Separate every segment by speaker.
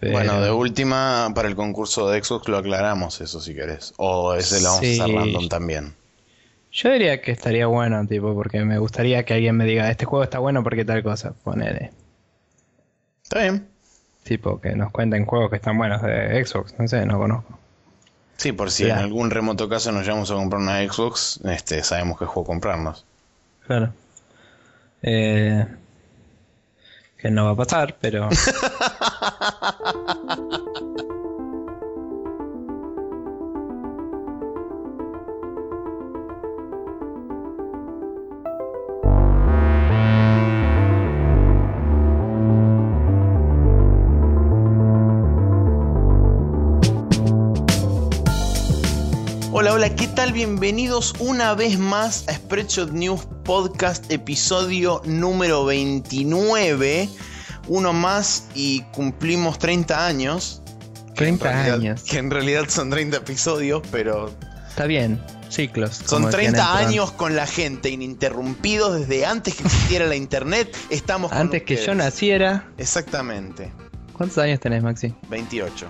Speaker 1: Bueno, de última, para el concurso de Xbox lo aclaramos eso si querés. O ese lo vamos a hacer random también.
Speaker 2: Yo diría que estaría bueno, tipo, porque me gustaría que alguien me diga, este juego está bueno porque tal cosa, ponele.
Speaker 1: Está bien.
Speaker 2: Tipo, que nos cuenten juegos que están buenos de Xbox, no sé, no conozco.
Speaker 1: Sí, por si en algún remoto caso nos llevamos a comprar una Xbox, este, sabemos qué juego comprarnos.
Speaker 2: Claro. Eh, no va a pasar, pero...
Speaker 1: Hola, hola, ¿qué tal? Bienvenidos una vez más a Spreadshot News Podcast, episodio número 29. Uno más y cumplimos 30 años.
Speaker 2: 30 años.
Speaker 1: Que en realidad son 30 episodios, pero.
Speaker 2: Está bien, ciclos.
Speaker 1: Son 30 años con la gente, ininterrumpidos desde antes que existiera la internet. Estamos
Speaker 2: Antes que yo naciera.
Speaker 1: Exactamente.
Speaker 2: ¿Cuántos años tenés, Maxi?
Speaker 1: 28.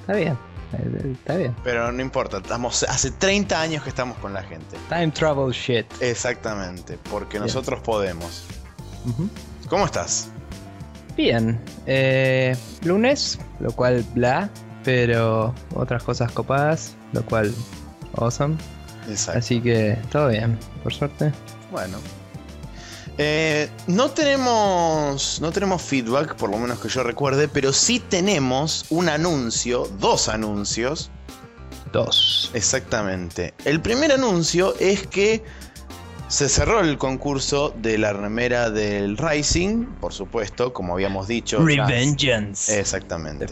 Speaker 2: Está bien. Está bien.
Speaker 1: Pero no importa, estamos, hace 30 años que estamos con la gente.
Speaker 2: Time travel shit.
Speaker 1: Exactamente, porque nosotros podemos. ¿Cómo estás?
Speaker 2: Bien. Eh, lunes, lo cual bla, pero otras cosas copadas, lo cual awesome. Exacto. Así que todo bien, por suerte.
Speaker 1: Bueno, eh, no tenemos. No tenemos feedback, por lo menos que yo recuerde, pero sí tenemos un anuncio, dos anuncios.
Speaker 2: Dos.
Speaker 1: Exactamente. El primer anuncio es que se cerró el concurso de la remera del Rising, por supuesto, como habíamos dicho.
Speaker 2: Revengeance.
Speaker 1: Exactamente.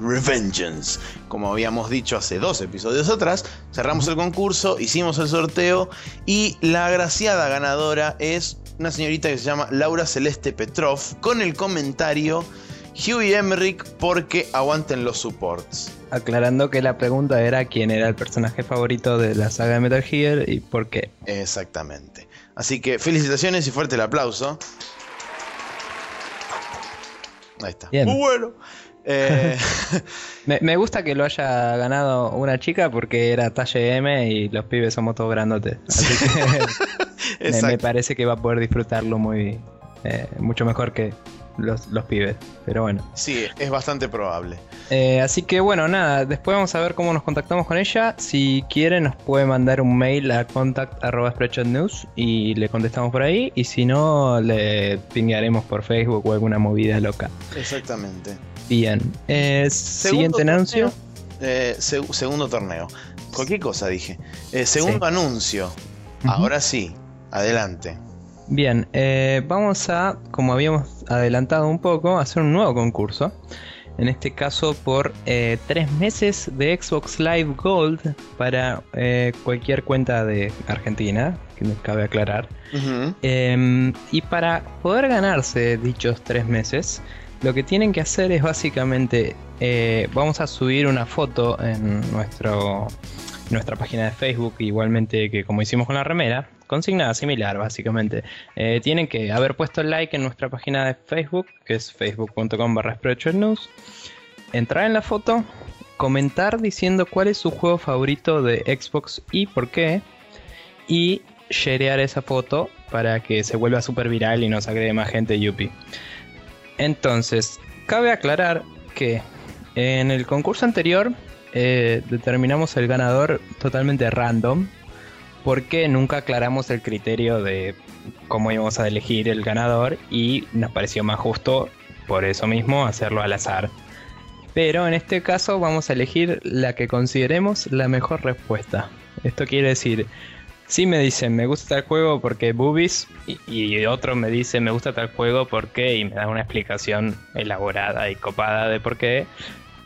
Speaker 1: Revengeance. Como habíamos dicho hace dos episodios atrás, cerramos el concurso, hicimos el sorteo y la agraciada ganadora es una señorita que se llama Laura Celeste Petrov, con el comentario Huey Emmerich porque aguanten los supports.
Speaker 2: Aclarando que la pregunta era quién era el personaje favorito de la saga de Metal Gear y por qué.
Speaker 1: Exactamente. Así que felicitaciones y fuerte el aplauso. Ahí está. Muy bueno.
Speaker 2: Eh, me, gusta que lo haya ganado una chica porque era talla M y los pibes somos todos grandotes. Así que me, parece que va a poder disfrutarlo muy eh, mucho mejor que los, pibes. Pero bueno.
Speaker 1: Sí, es bastante probable.
Speaker 2: Eh, así que bueno, nada, después vamos a ver cómo nos contactamos con ella. Si quiere, nos puede mandar un mail a contact.news y le contestamos por ahí. Y si no, le pinguearemos por Facebook o alguna movida loca.
Speaker 1: Exactamente.
Speaker 2: Bien. Eh, siguiente anuncio.
Speaker 1: Eh, segundo torneo. Cualquier cosa dije. Eh, segundo anuncio. Ahora sí. Adelante.
Speaker 2: Bien. vamos a, como habíamos adelantado un poco, hacer un nuevo concurso. En este caso por tres meses de Xbox Live Gold para cualquier cuenta de Argentina, que nos cabe aclarar. Em, y para poder ganarse dichos tres meses, lo que tienen que hacer es básicamente, eh, vamos a subir una foto en nuestro, nuestra página de Facebook, igualmente que como hicimos con la remera, consignada similar básicamente. Eh, tienen que haber puesto like en nuestra página de Facebook, que es facebook.com barra entrar en la foto, comentar diciendo cuál es su juego favorito de Xbox y por qué, y sharear esa foto para que se vuelva super viral y nos agregue más gente Yupi. Entonces, cabe aclarar que en el concurso anterior eh, determinamos el ganador totalmente random porque nunca aclaramos el criterio de cómo íbamos a elegir el ganador y nos pareció más justo por eso mismo hacerlo al azar. Pero en este caso vamos a elegir la que consideremos la mejor respuesta. Esto quiere decir, si me dicen me gusta tal juego porque boobies y, otro me dice me gusta tal juego porque y me da una explicación elaborada y copada de por qué,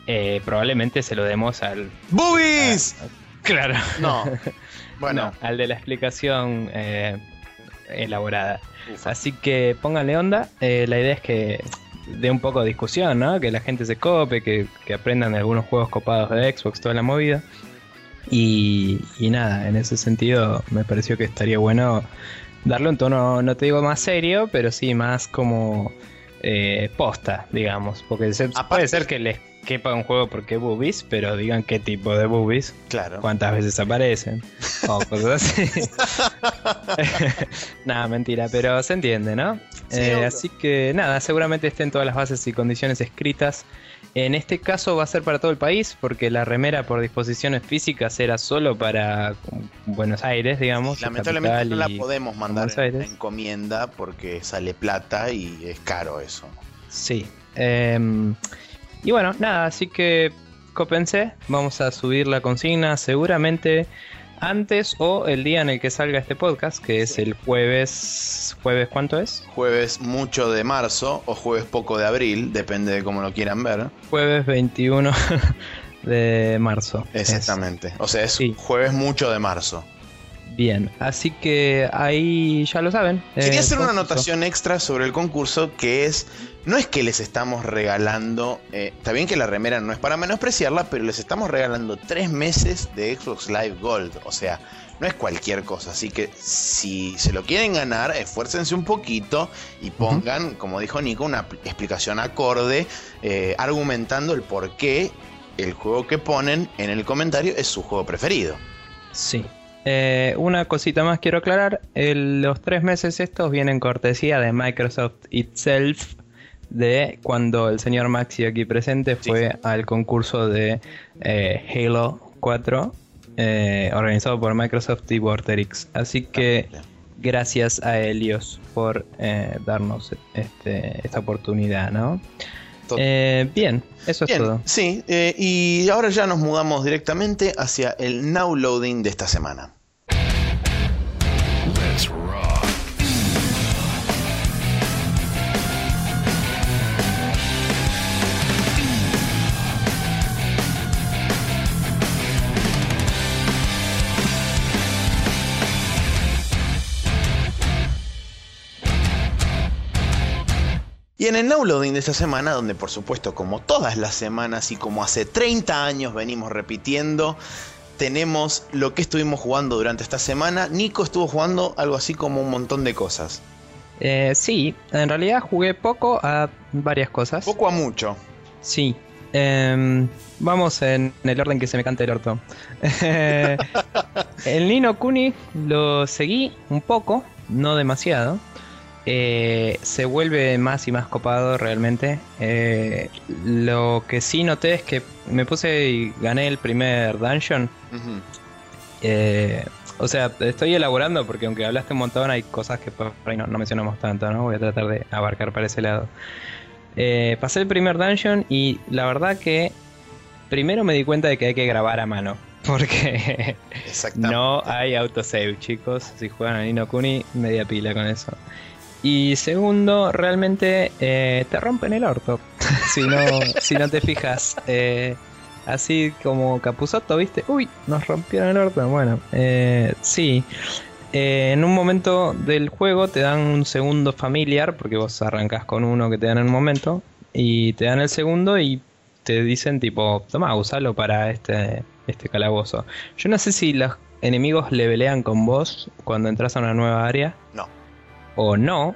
Speaker 2: eh, probablemente se lo demos al...
Speaker 1: ¡Boobies!
Speaker 2: claro.
Speaker 1: No. Bueno.
Speaker 2: al de la explicación eh, elaborada. Así que pónganle onda. Eh, la idea es que de un poco de discusión, ¿no? Que la gente se cope, que, que aprendan de algunos juegos copados de Xbox, toda la movida. Y, nada, en ese sentido me pareció que estaría bueno darle un tono, no te digo más serio, pero sí más como eh, posta, digamos. Porque se- puede ser que les quepa un juego porque boobies, pero digan qué tipo de boobies,
Speaker 1: Claro.
Speaker 2: cuántas veces aparecen, o cosas así. nada, mentira, pero se entiende, ¿no?
Speaker 1: Sí,
Speaker 2: Eh, así que nada, seguramente estén todas las bases y condiciones escritas. En este caso va a ser para todo el país, porque la remera por disposiciones físicas era solo para Buenos Aires, digamos.
Speaker 1: Lamentablemente no la podemos mandar en en encomienda porque sale plata y es caro eso.
Speaker 2: Sí. Em, y bueno, nada, así que cópense, vamos a subir la consigna seguramente antes o el día en el que salga este podcast, que es el jueves. ¿Jueves cuánto es?
Speaker 1: Jueves mucho de marzo o jueves poco de abril, depende de cómo lo quieran ver.
Speaker 2: Jueves 21 de marzo. es.
Speaker 1: Exactamente. O sea, es
Speaker 2: Sí.
Speaker 1: jueves mucho de marzo.
Speaker 2: Bien, así que ahí ya lo saben.
Speaker 1: Quería
Speaker 2: eh,
Speaker 1: hacer una
Speaker 2: concurso.
Speaker 1: anotación extra sobre el concurso que es, no es que les estamos regalando, eh, está bien que la remera no es para menospreciarla, pero les estamos regalando tres meses de Xbox Live Gold, o sea, no es cualquier cosa, así que si se lo quieren ganar, esfuércense un poquito y pongan, como dijo Nico, una pl- explicación acorde, eh, argumentando el por qué el juego que ponen en el comentario es su juego preferido.
Speaker 2: Sí. Eh, una cosita más quiero aclarar. El- los tres meses estos vienen cortesía de Microsoft itself. De cuando el señor Maxi aquí presente
Speaker 1: Sí.
Speaker 2: fue al concurso de eh, Halo 4 eh, organizado por Microsoft y Vorterix. Así que gracias a Helios por eh, darnos este, esta oportunidad, ¿no? Eh, bien, eso es todo.
Speaker 1: sí, eh, y ahora ya nos mudamos directamente hacia el now loading de esta semana.
Speaker 3: Let's rock.
Speaker 1: Y en el now loading de esta semana, donde por supuesto como todas las semanas y como hace 30 años venimos repitiendo, tenemos lo que estuvimos jugando durante esta semana. Nico estuvo jugando algo así como un montón de cosas.
Speaker 2: Eh, sí, en realidad jugué poco a varias cosas.
Speaker 1: Poco a mucho.
Speaker 2: Sí. Em, vamos en el orden que se me cante el orto. el Nino Kuni lo seguí un poco, no demasiado. Eh, se vuelve más y más copado realmente. Eh, lo que sí noté es que me puse y gané el primer dungeon. Eh, o sea, estoy elaborando porque aunque hablaste un montón hay cosas que por ahí no, no mencionamos tanto, ¿no? Voy a tratar de abarcar para ese lado. Pasé el primer dungeon y la verdad que primero me di cuenta de que hay que grabar a mano. Porque no hay autosave, chicos. Si juegan a Nino Kuni, media pila con eso. Y segundo, realmente eh, te rompen el orto. si, no, si no te fijas. Eh, así como Capuzoto, ¿viste? Uy, nos rompieron el orto. Bueno, eh, sí. Eh, en un momento del juego te dan un segundo familiar, porque vos arrancas con uno que te dan en un momento, y te dan el segundo y te dicen tipo, toma, usalo para este, este calabozo. Yo no sé si los enemigos levelean con vos cuando entras a una nueva área
Speaker 1: No.
Speaker 2: o no,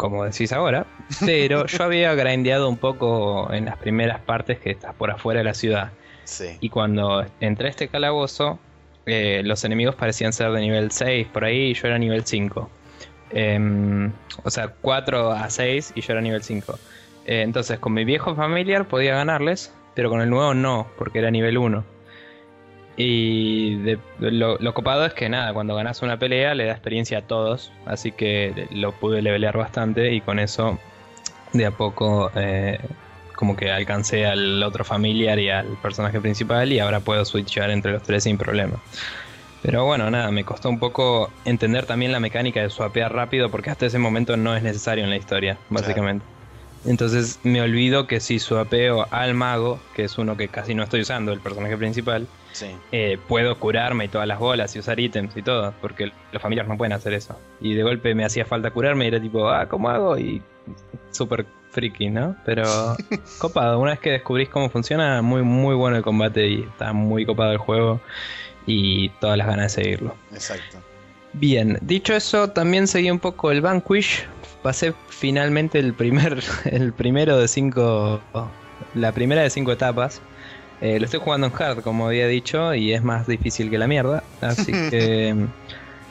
Speaker 2: como decís ahora, pero yo había grindeado un poco en las primeras partes que estás por afuera de la ciudad.
Speaker 1: Sí.
Speaker 2: Y cuando entré a este calabozo, eh, los enemigos parecían ser de nivel 6 por ahí y yo era nivel 5. Em, o sea, 4 a 6 y yo era nivel 5. Eh, entonces, con mi viejo familiar podía ganarles, pero con el nuevo no, porque era nivel 1. Y de- lo, lo copado es que nada, cuando ganas una pelea le da experiencia a todos, así que lo pude levelear bastante y con eso de a poco eh, como que alcancé al otro familiar y al personaje principal y ahora puedo switchar entre los tres sin problema. Pero bueno, nada, me costó un poco entender también la mecánica de swapear rápido porque hasta ese momento no es necesario en la historia, básicamente. Entonces me olvido que si swapeo al mago, que es uno que casi no estoy usando, el personaje principal,
Speaker 1: Sí.
Speaker 2: eh, puedo curarme y todas las bolas y usar ítems y todo, porque los familiares no pueden hacer eso. Y de golpe me hacía falta curarme y era tipo, ah, ¿cómo hago? Y súper friki, ¿no? Pero copado, una vez que descubrís cómo funciona, muy, muy bueno el combate y está muy copado el juego y todas las ganas de seguirlo.
Speaker 1: Exacto.
Speaker 2: Bien, dicho eso, también seguí un poco el Vanquish, pasé finalmente el primer, el primero de cinco, la primera de cinco etapas. Eh, lo estoy jugando en hard, como había dicho, y es más difícil que la mierda. Así que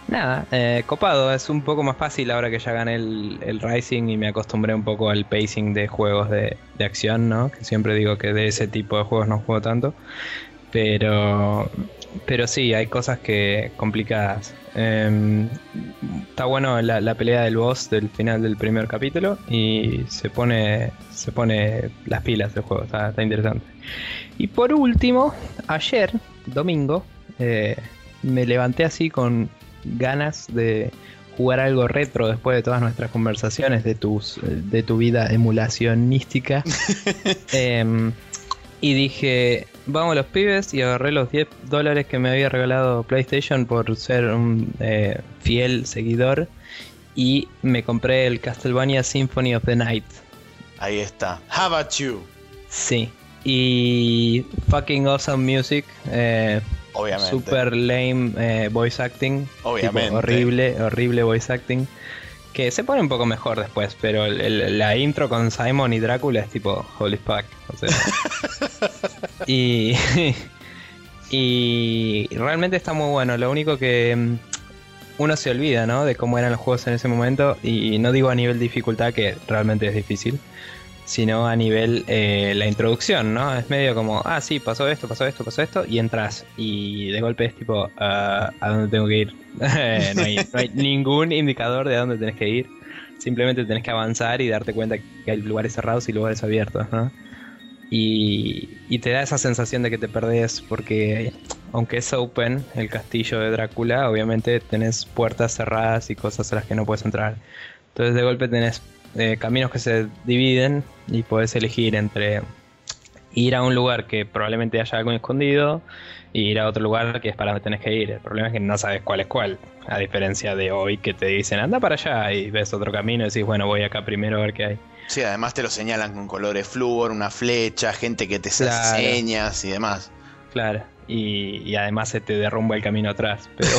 Speaker 2: nada, eh, copado. Es un poco más fácil ahora que ya gané el, el, Rising y me acostumbré un poco al pacing de juegos de, de acción, ¿no? Que siempre digo que de ese tipo de juegos no juego tanto. Pero pero sí, hay cosas que complicadas. Em, está bueno la, pelea del boss del final del primer capítulo y se pone se pone las pilas del juego, está, interesante. Y por último, ayer, domingo, eh, me levanté así con ganas de jugar algo retro después de todas nuestras conversaciones de tus de tu vida emulacionística. Em, y dije, vamos los pibes y agarré los 10 dólares que me había regalado PlayStation por ser un eh, fiel seguidor y me compré el Castlevania Symphony of the Night.
Speaker 1: Ahí está. How about you?
Speaker 2: Sí. Y fucking awesome music. Eh,
Speaker 1: Obviamente.
Speaker 2: Super lame eh, voice acting.
Speaker 1: Obviamente.
Speaker 2: horrible, horrible voice acting. Que se pone un poco mejor después, pero la intro con Simon y Drácula es tipo holy fuck. O sea, y, y realmente está muy bueno. Lo único que mm, uno se olvida, ¿no? De cómo eran los juegos en ese momento. Y no digo a nivel dificultad, que realmente es difícil. Sino a nivel eh, la introducción, ¿no? Es medio como, ah, sí, pasó esto, pasó esto, pasó esto. Y entras. Y de golpe es tipo, ah, ¿a dónde tengo que ir? no, hay, no hay ningún indicador de a dónde tenés que ir. Simplemente tenés que avanzar y darte cuenta que hay lugares cerrados y lugares abiertos, ¿no? Y, te da esa sensación de que te perdés porque aunque es open el castillo de Drácula, obviamente tenés puertas cerradas y cosas a las que no puedes entrar. Entonces de golpe tenés eh, caminos que se dividen y puedes elegir entre ir a un lugar que probablemente haya algo escondido y ir a otro lugar que es para donde tenés que ir. El problema es que no sabes cuál es cuál. A diferencia de hoy que te dicen anda para allá y ves otro camino y decís bueno voy acá primero a ver qué hay.
Speaker 1: Sí, además te lo señalan con colores flúor, una flecha, gente que te hace señas y demás.
Speaker 2: Claro, y, además se te derrumba el camino atrás. Pero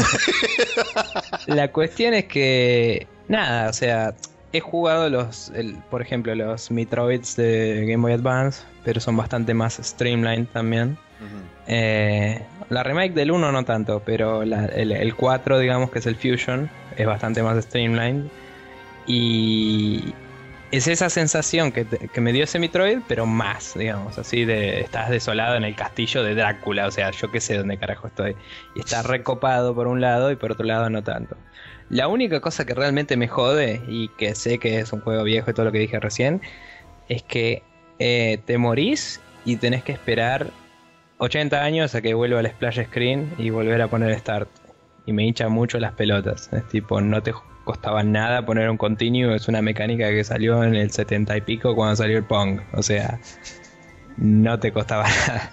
Speaker 2: la cuestión es que, nada, o sea, he jugado los, por ejemplo, los Metroids de Game Boy Advance, pero son bastante más streamlined también. Eh, la remake del 1 no tanto, pero el, el, 4, digamos que es el Fusion, es bastante más streamlined. Y, es esa sensación que, me dio ese Metroid, pero más, digamos, así de estás desolado en el castillo de Drácula, o sea, yo qué sé dónde carajo estoy. Y está recopado por un lado y por otro lado no tanto. La única cosa que realmente me jode, y que sé que es un juego viejo y todo lo que dije recién, es que eh, te morís y tenés que esperar 80 años a que vuelva al splash screen y volver a poner start. Y me hincha mucho las pelotas. Es tipo, no te costaba nada poner un continuo, es una mecánica que salió en el 70 y pico cuando salió el Pong, o sea, no te costaba nada.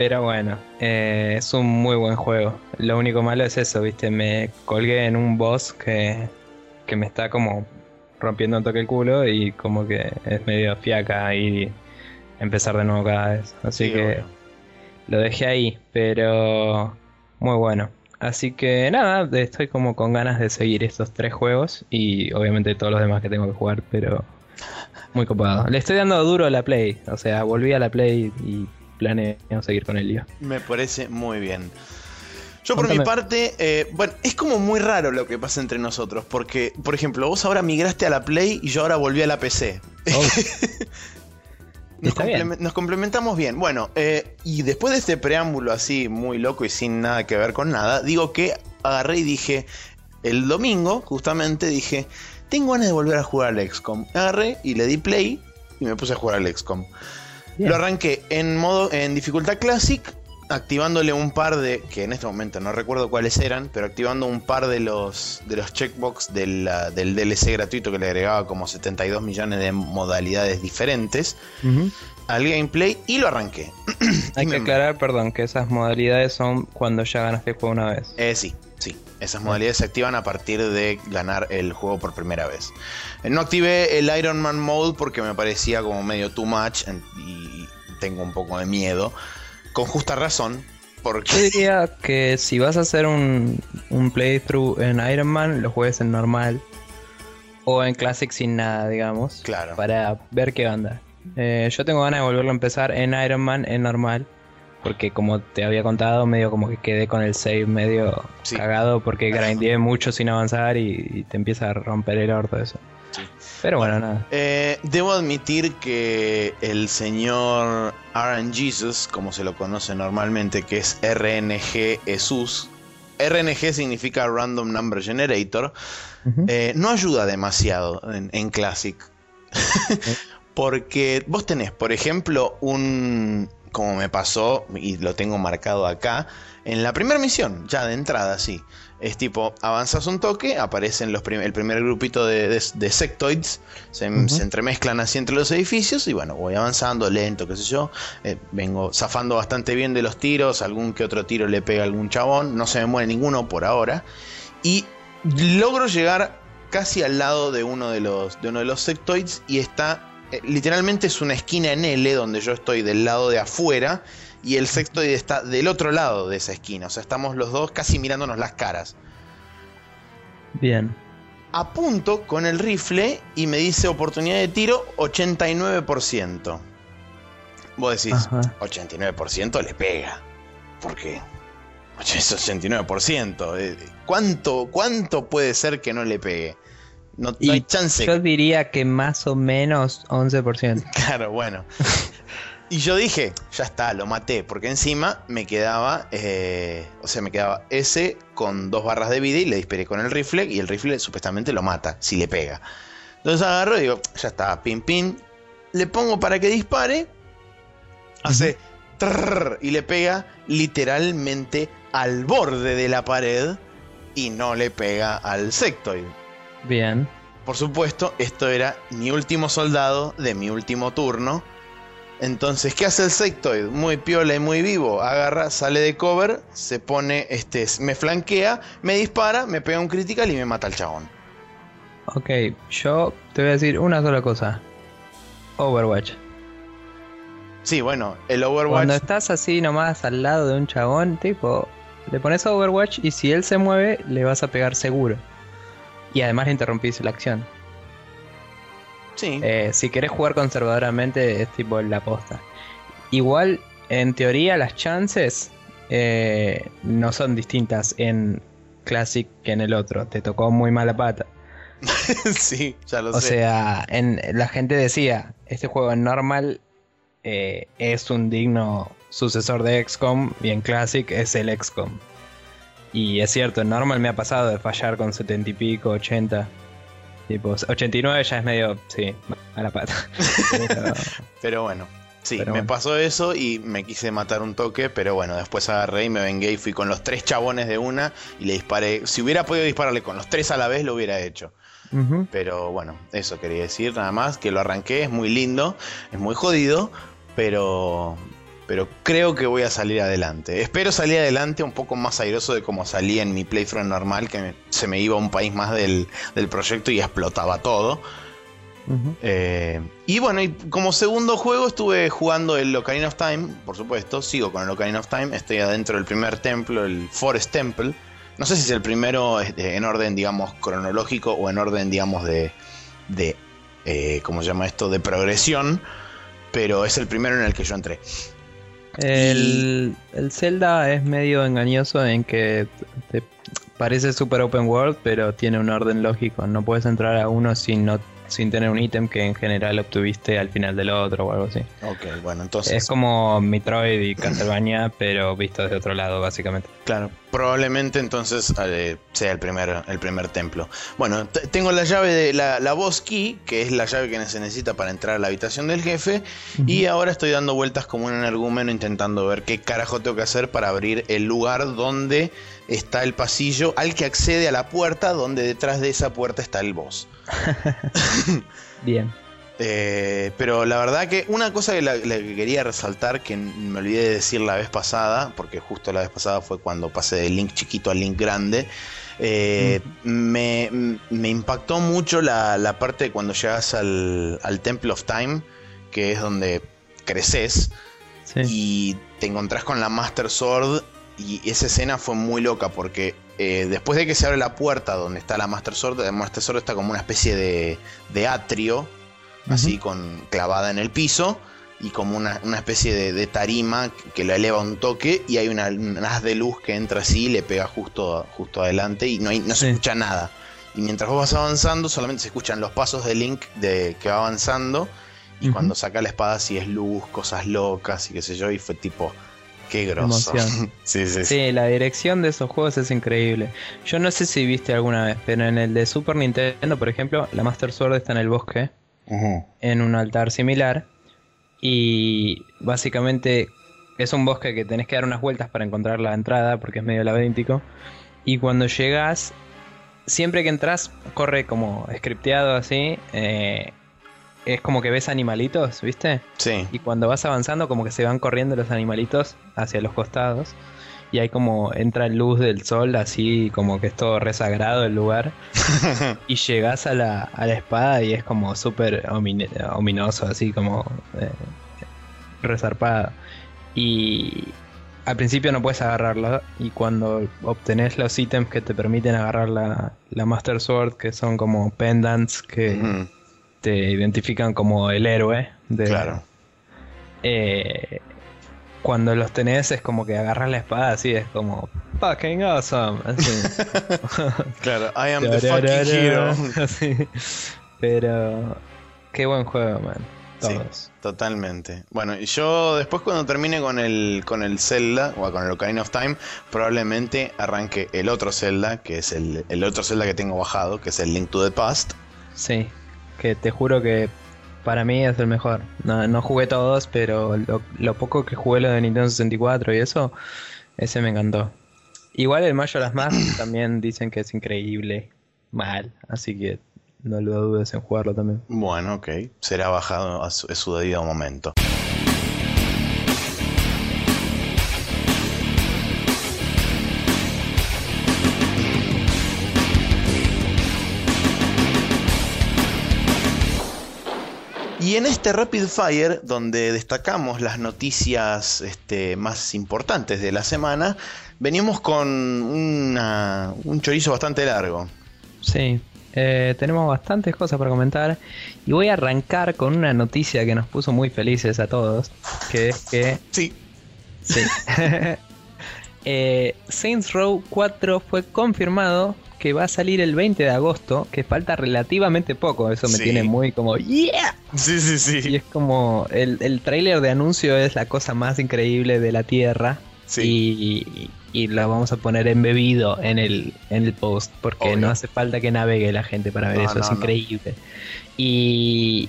Speaker 2: Pero bueno, eh, es un muy buen juego. Lo único malo es eso, viste, me colgué en un boss que, que me está como rompiendo un toque el culo y como que es medio fiaca y empezar de nuevo cada vez. Así que lo dejé ahí, pero muy bueno. Así que nada, estoy como con ganas de seguir estos tres juegos y obviamente todos los demás que tengo que jugar, pero muy copado. Le estoy dando duro a la Play, o sea, volví a la Play y planeo seguir con el lío.
Speaker 1: Me parece muy bien. Yo por mi parte, eh, bueno, es como muy raro lo que pasa entre nosotros, porque, por ejemplo, vos ahora migraste a la Play y yo ahora volví a la PC. Oh. Nos, complementamos bien. Bueno, eh, y después de este preámbulo así muy loco y sin nada que ver con nada, digo que agarré y dije, el domingo justamente dije, tengo ganas de volver a jugar al XCOM. Agarré y le di play y me puse a jugar al XCOM. Lo arranqué en modo en dificultad classic activándole un par de, que en este momento no recuerdo cuáles eran, pero activando un par de los, de los checkbox del, del DLC gratuito que le agregaba como 72 millones de modalidades diferentes al gameplay y lo arranqué.
Speaker 2: Hay que aclarar, perdón, que esas modalidades son cuando ya ganaste el juego una vez.
Speaker 1: Eh, sí, sí. Esas modalidades se activan a partir de ganar el juego por primera vez. Eh, no activé el Iron Man Mode porque me parecía como medio too much y tengo un poco de miedo. Con justa razón. Porque... Yo
Speaker 2: diría que si vas a hacer un, un playthrough en Iron Man, lo juegues en normal. O en Classic sin nada, digamos.
Speaker 1: Claro.
Speaker 2: Para ver qué onda. Eh, yo tengo ganas de volverlo a empezar en Iron Man, en normal. Porque como te había contado, medio como que quedé con el save medio
Speaker 1: Sí.
Speaker 2: cagado porque grindeé mucho sin avanzar y, y te empieza a romper el orto eso.
Speaker 1: Sí.
Speaker 2: Pero bueno, nada.
Speaker 1: Eh, debo admitir que el señor RN Jesus, como se lo conoce normalmente, que es RNG Jesús, RNG significa Random Number Generator, eh, no ayuda demasiado en, en Classic. Porque vos tenés, por ejemplo, un. Como me pasó, y lo tengo marcado acá, en la primera misión, ya de entrada, sí. Es tipo, avanzas un toque, aparecen los prim- el primer grupito de, de- de sectoids, se, entremezclan así entre los edificios y bueno, voy avanzando lento, qué sé yo. eh, vengo zafando bastante bien de los tiros, algún que otro tiro le pega a algún chabón, no se me muere ninguno por ahora. Y logro llegar casi al lado de uno de los, de uno de los sectoids y está, literalmente es una esquina en L donde yo estoy del lado de afuera y el sectoid está del otro lado de esa esquina. O sea, estamos los dos casi mirándonos las caras.
Speaker 2: Bien.
Speaker 1: Apunto con el rifle y me dice oportunidad de tiro 89%. Vos decís,
Speaker 2: Ajá.
Speaker 1: 89% le pega. ¿Por qué? Es 89%. eh, ¿Cuánto, ¿Cuánto puede ser que no le pegue? No, hay chance.
Speaker 2: Yo diría que más o menos 11%.
Speaker 1: Claro, bueno. Y yo dije, ya está, lo maté, porque encima me quedaba, eh, o sea, me quedaba ese con dos barras de vida y le disparé con el rifle y el rifle supuestamente lo mata, si le pega. Entonces agarro y digo, ya está, pin pin, le pongo para que dispare, hace trrr, y le pega literalmente al borde de la pared y no le pega al sectoid.
Speaker 2: Bien.
Speaker 1: Por supuesto, esto era mi último soldado de mi último turno. Entonces, ¿qué hace el sectoid? Muy piola y muy vivo. Agarra, sale de cover, se pone, este, me flanquea, me dispara, me pega un critical y me mata al chabón.
Speaker 2: Ok, yo te voy a decir una sola cosa. Overwatch.
Speaker 1: Sí, bueno, el Overwatch.
Speaker 2: Cuando estás así nomás al lado de un chabón, tipo, le pones Overwatch y si él se mueve, le vas a pegar seguro. Y además le interrumpís la acción.
Speaker 1: Sí,
Speaker 2: Eh, si querés jugar conservadoramente, es tipo la posta. Igual, en teoría, las chances eh, no son distintas en Classic que en el otro. Te tocó muy mala pata.
Speaker 1: sí, ya lo
Speaker 2: O
Speaker 1: sé.
Speaker 2: sea, en, la gente decía, este juego en normal eh, es un digno sucesor de XCOM y en Classic es el XCOM. Y es cierto, en normal me ha pasado de fallar con 70 y pico, 80. Tipo, 89 ya es medio, sí, a la pata. Pero,
Speaker 1: Pero bueno, sí,
Speaker 2: Pero
Speaker 1: me
Speaker 2: bueno.
Speaker 1: pasó eso y me quise matar un toque, pero bueno, después agarré y me vengué y fui con los tres chabones de una y le disparé. Si hubiera podido dispararle con los tres a la vez, lo hubiera hecho. Pero bueno, eso quería decir nada más, que lo arranqué, es muy lindo, es muy jodido, pero, pero creo que voy a salir adelante. Espero salir adelante un poco más airoso de como salí en mi playthrough normal, que me- se me iba un país más del, del proyecto y explotaba todo. Eh, y bueno, y como segundo juego estuve jugando el Ocarina of Time, por supuesto, sigo con el Ocarina of Time, estoy adentro del primer templo, el Forest Temple. No sé si es el primero este, en orden, digamos, cronológico o en orden, digamos, de, de eh, ¿cómo se llama esto? De progresión, pero es el primero en el que yo entré.
Speaker 2: El, el Zelda es medio engañoso en que te parece super open world, pero tiene un orden lógico. No puedes entrar a uno sin, no, sin tener un ítem que en general obtuviste al final del otro o algo así.
Speaker 1: Ok, bueno, entonces...
Speaker 2: Es como Metroid y Castlevania, pero visto desde otro lado, básicamente.
Speaker 1: Claro, probablemente entonces eh, sea el primer, el primer templo. Bueno, tengo la llave de la, la boss key, que es la llave que se necesita para entrar a la habitación del jefe, y ahora estoy dando vueltas como un energúmeno intentando ver qué carajo tengo que hacer para abrir el lugar donde está el pasillo al que accede a la puerta, donde detrás de esa puerta está el boss.
Speaker 2: Bien.
Speaker 1: Eh, pero la verdad que una cosa que, la, la que quería resaltar, que me olvidé de decir la vez pasada, porque justo la vez pasada fue cuando pasé del link chiquito al link grande, eh, me, me impactó mucho la, la parte de cuando llegas al, al Temple of Time, que es donde creces
Speaker 2: Sí.
Speaker 1: y te encontrás con la Master Sword y esa escena fue muy loca porque eh, después de que se abre la puerta donde está la Master Sword, la Master Sword está como una especie de, de atrio, así con clavada en el piso y como una, especie de, tarima que la eleva un toque y hay una, haz de luz que entra así y le pega justo, justo adelante y no, hay, no se escucha nada. Y mientras vos vas avanzando solamente se escuchan los pasos de Link de, que va avanzando y cuando saca la espada sí es luz, cosas locas y qué sé yo y fue tipo... Qué grosso.
Speaker 2: sí, sí, sí, la dirección de esos juegos es increíble. Yo no sé si viste alguna vez, pero en el de Super Nintendo, por ejemplo, la Master Sword está en el bosque, en un altar similar. Y básicamente es un bosque que tenés que dar unas vueltas para encontrar la entrada, porque es medio laberíntico. Y cuando llegas, siempre que entras, corre como scripteado así. Eh, es como que ves animalitos, ¿viste?
Speaker 1: Sí.
Speaker 2: Y cuando vas avanzando, como que se van corriendo los animalitos hacia los costados. Y hay como entra luz del sol, así como que es todo resagrado el lugar. y llegas a la, a la espada y es como súper ominoso, así como eh, resarpado. Y al principio no puedes agarrarla. Y cuando obtenés los ítems que te permiten agarrar la, la Master Sword, que son como pendants que te identifican como el héroe. De,
Speaker 1: claro.
Speaker 2: Eh, cuando los tenés es como que agarras la espada así, es como fucking awesome.
Speaker 1: claro, I am the fucking hero.
Speaker 2: Pero qué buen juego, man. Todos.
Speaker 1: totalmente. Bueno, y yo después cuando termine con el con el Zelda o con el Ocarina of Time, probablemente arranque el otro Zelda, que es el, el otro Zelda que tengo bajado, que es el Link to the Past.
Speaker 2: Sí que te juro que para mí es el mejor. No, jugué todos, pero lo, poco que jugué lo de Nintendo 64 y eso, ese me encantó. Igual el Majora's Mask también dicen que es increíble. Mal, así que no lo dudes en jugarlo también.
Speaker 1: Bueno, ok. Será bajado a su debido momento. Y en este Rapid Fire, donde destacamos las noticias este, más importantes de la semana, venimos con un chorizo bastante largo.
Speaker 2: Sí, eh, tenemos bastantes cosas para comentar y voy a arrancar con una noticia que nos puso muy felices a todos, que es que...
Speaker 1: Sí.
Speaker 2: Sí. eh, Saints Row 4 fue confirmado que va a salir el 20 de agosto, que falta relativamente poco, eso me tiene muy como ¡Yeah!
Speaker 1: Sí, sí, sí.
Speaker 2: Y es como el, el tráiler de anuncio es la cosa más increíble de la Tierra. Sí. Y, lo vamos a poner embebido en el, en el post, porque no hace falta que navegue la gente para ver eso, es increíble. Y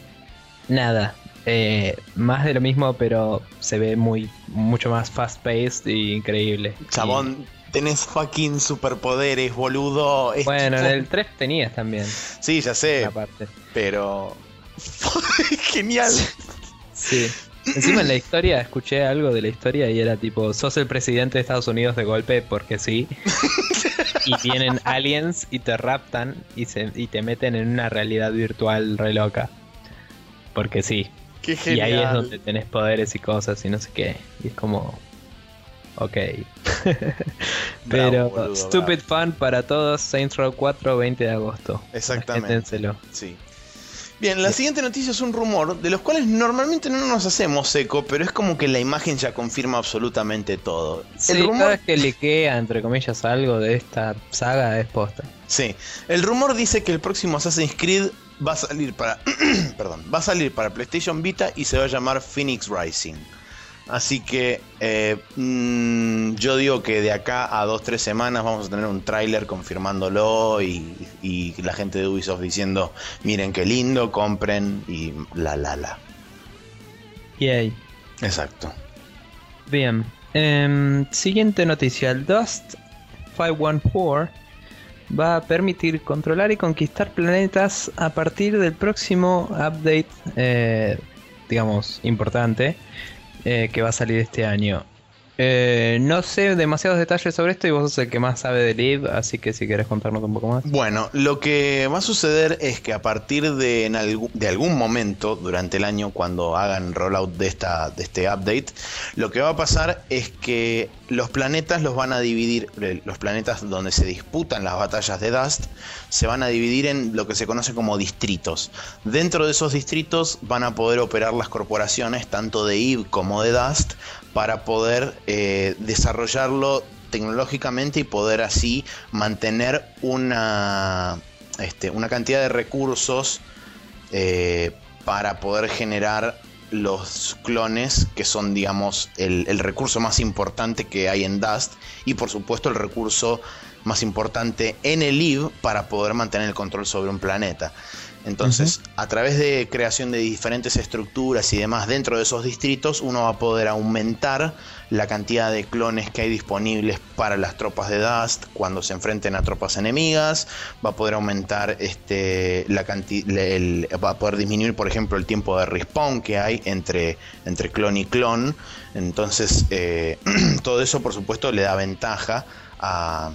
Speaker 2: nada, eh, más de lo mismo, pero se ve muy mucho más fast paced y increíble.
Speaker 1: Chabón, tenés fucking superpoderes, boludo.
Speaker 2: bueno, en el 3 tenías también.
Speaker 1: Sí, ya sé. Pero. Genial.
Speaker 2: Sí. Encima en la historia escuché algo de la historia y era tipo, sos el presidente de Estados Unidos de golpe porque sí. y vienen aliens y te raptan y, se, y te meten en una realidad virtual re loca. Porque sí.
Speaker 1: Qué genial.
Speaker 2: Y ahí es donde tenés poderes y cosas y no sé qué. Y es como, Ok. Pero Stupid Fun para todos, Saints Row 4, 20 de agosto.
Speaker 1: Exactamente. Sí. Bien, la siguiente noticia es un rumor de los cuales normalmente no nos hacemos eco, pero es como que la imagen ya confirma absolutamente todo.
Speaker 2: Sí, el rumor... vez que le queda, entre comillas, algo de esta saga es posta.
Speaker 1: Sí, el rumor dice que el próximo Assassin's Creed va a salir para, perdón, va a salir para PlayStation Vita y se va a llamar Phoenix Rising. Así que eh, mm, yo digo que de acá a dos, tres semanas vamos a tener un tráiler confirmándolo y, la gente de Ubisoft diciendo, miren qué lindo, compren y la la la.
Speaker 2: Yay.
Speaker 1: Exacto.
Speaker 2: Bien. Em, siguiente noticia. El Dust 514 va a permitir controlar y conquistar planetas a partir del próximo update, eh, digamos, importante eh, que va a salir este año. Eh, no sé demasiados detalles sobre esto y vos sos el que más sabe de Live, así que si querés contarnos un poco más.
Speaker 1: Bueno, lo que va a suceder es que a partir de, de algún momento durante el año, cuando hagan rollout de, esta, de este update, lo que va a pasar es que los planetas los van a dividir, eh, los planetas donde se disputan las batallas de Dust, se van a dividir en lo que se conoce como distritos. Dentro de esos distritos van a poder operar las corporaciones, tanto de Eve como de Dust, para poder eh, desarrollarlo tecnológicamente y poder así mantener una, este, una cantidad de recursos eh, para poder generar los clones, que son, digamos, el, recurso más importante que hay en Dust, y por supuesto el recurso más importante en el EVE para poder mantener el control sobre un planeta. Entonces, a través de creación de diferentes estructuras y demás dentro de esos distritos, uno va a poder aumentar la cantidad de clones que hay disponibles para las tropas de Dust cuando se enfrenten a tropas enemigas, va a poder aumentar este, la va a poder disminuir, por ejemplo, el tiempo de respawn que hay entre, entre clon y clon. Entonces, eh, todo eso, por supuesto, le da ventaja a,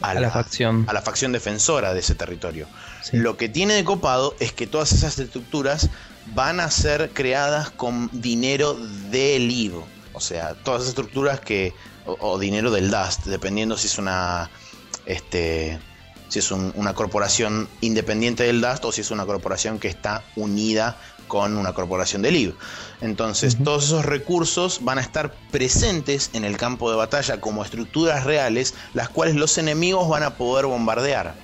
Speaker 2: la, facción.
Speaker 1: a la facción defensora de ese territorio. Lo que tiene de copado es que todas esas estructuras van a ser creadas con dinero del IVO. O sea, todas esas estructuras que. O, dinero del Dust, dependiendo si es una. Este. Si es una corporación independiente del Dust o si es una corporación que está unida con una corporación del IV. Entonces, todos esos recursos van a estar presentes en el campo de batalla como estructuras reales, las cuales los enemigos van a poder bombardear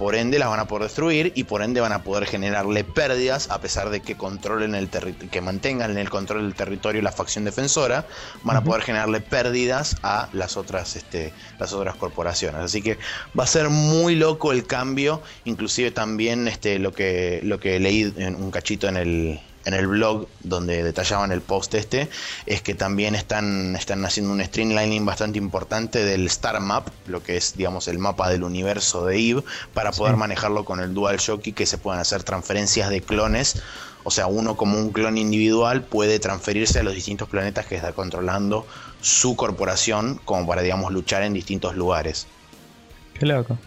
Speaker 1: por ende las van a poder destruir y por ende van a poder generarle pérdidas a pesar de que controlen el que mantengan el control del territorio la facción defensora, van a poder generarle pérdidas a las otras, este, las otras corporaciones. Así que va a ser muy loco el cambio, inclusive también este, lo que lo que leí en un cachito en el en el blog donde detallaban el post este, es que también están, están haciendo un streamlining bastante importante del Star Map, lo que es, digamos, el mapa del universo de Eve, para poder manejarlo con el Dual Shock y que se puedan hacer transferencias de clones. O sea, uno como un clon individual puede transferirse a los distintos planetas que está controlando su corporación, como para, digamos, luchar en distintos lugares.
Speaker 2: Qué loco.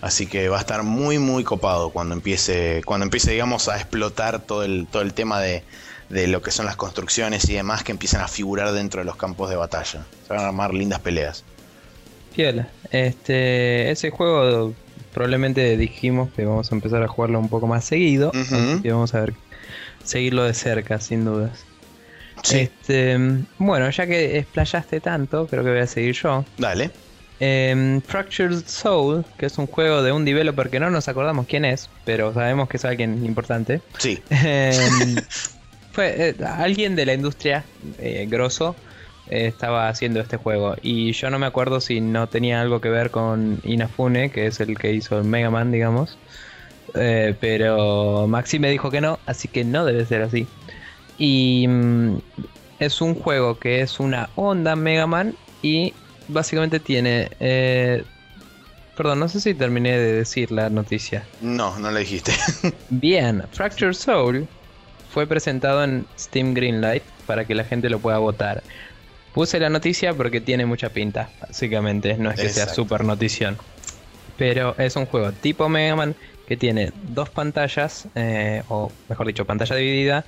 Speaker 1: Así que va a estar muy muy copado cuando empiece, cuando empiece digamos a explotar todo el, todo el tema de, lo que son las construcciones y demás que empiezan a figurar dentro de los campos de batalla. Se van a armar lindas peleas.
Speaker 2: Fiel, este, ese juego probablemente dijimos que vamos a empezar a jugarlo un poco más seguido. y vamos a ver, seguirlo de cerca, sin dudas. Este, bueno, ya que explayaste tanto, creo que voy a seguir yo.
Speaker 1: Dale.
Speaker 2: Eh, Fractured Soul, que es un juego de un developer que no nos acordamos quién es, pero sabemos que es alguien importante.
Speaker 1: Sí.
Speaker 2: Em, fue eh, alguien de la industria eh, grosso eh, estaba haciendo este juego y yo no me acuerdo si no tenía algo que ver con Inafune, que es el que hizo el Mega Man, digamos. pero Maxi me dijo que no, así que no debe ser así. Y mm, es un juego que es una onda Mega Man y básicamente tiene... Eh, perdón, no sé si terminé de decir la noticia.
Speaker 1: No, no la dijiste.
Speaker 2: Bien, Fracture Soul fue presentado en Steam Greenlight para que la gente lo pueda votar. Puse la noticia porque tiene mucha pinta, básicamente, no es que sea super notición. Pero es un juego tipo Mega Man que tiene dos pantallas, eh, o mejor dicho, pantalla dividida,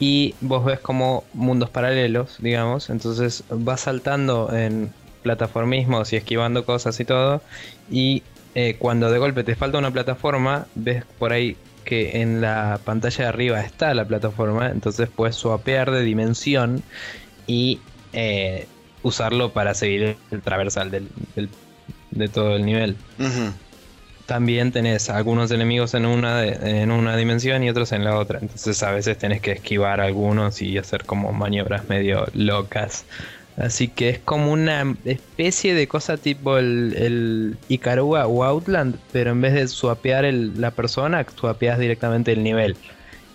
Speaker 2: y vos ves como mundos paralelos, digamos, entonces vas saltando en plataformismos y esquivando cosas y todo. Y eh, cuando de golpe te falta una plataforma, ves por ahí que en la pantalla de arriba está la plataforma, entonces puedes swapear de dimensión y eh, usarlo para seguir el traversal del, de todo el nivel. También tenés algunos enemigos en una, en una dimensión y otros en la otra, entonces a veces tenés que esquivar algunos y hacer como maniobras medio locas Así que es como una especie de cosa tipo el, el Icarua o Outland, pero en vez de swapear la persona, swapeas directamente el nivel.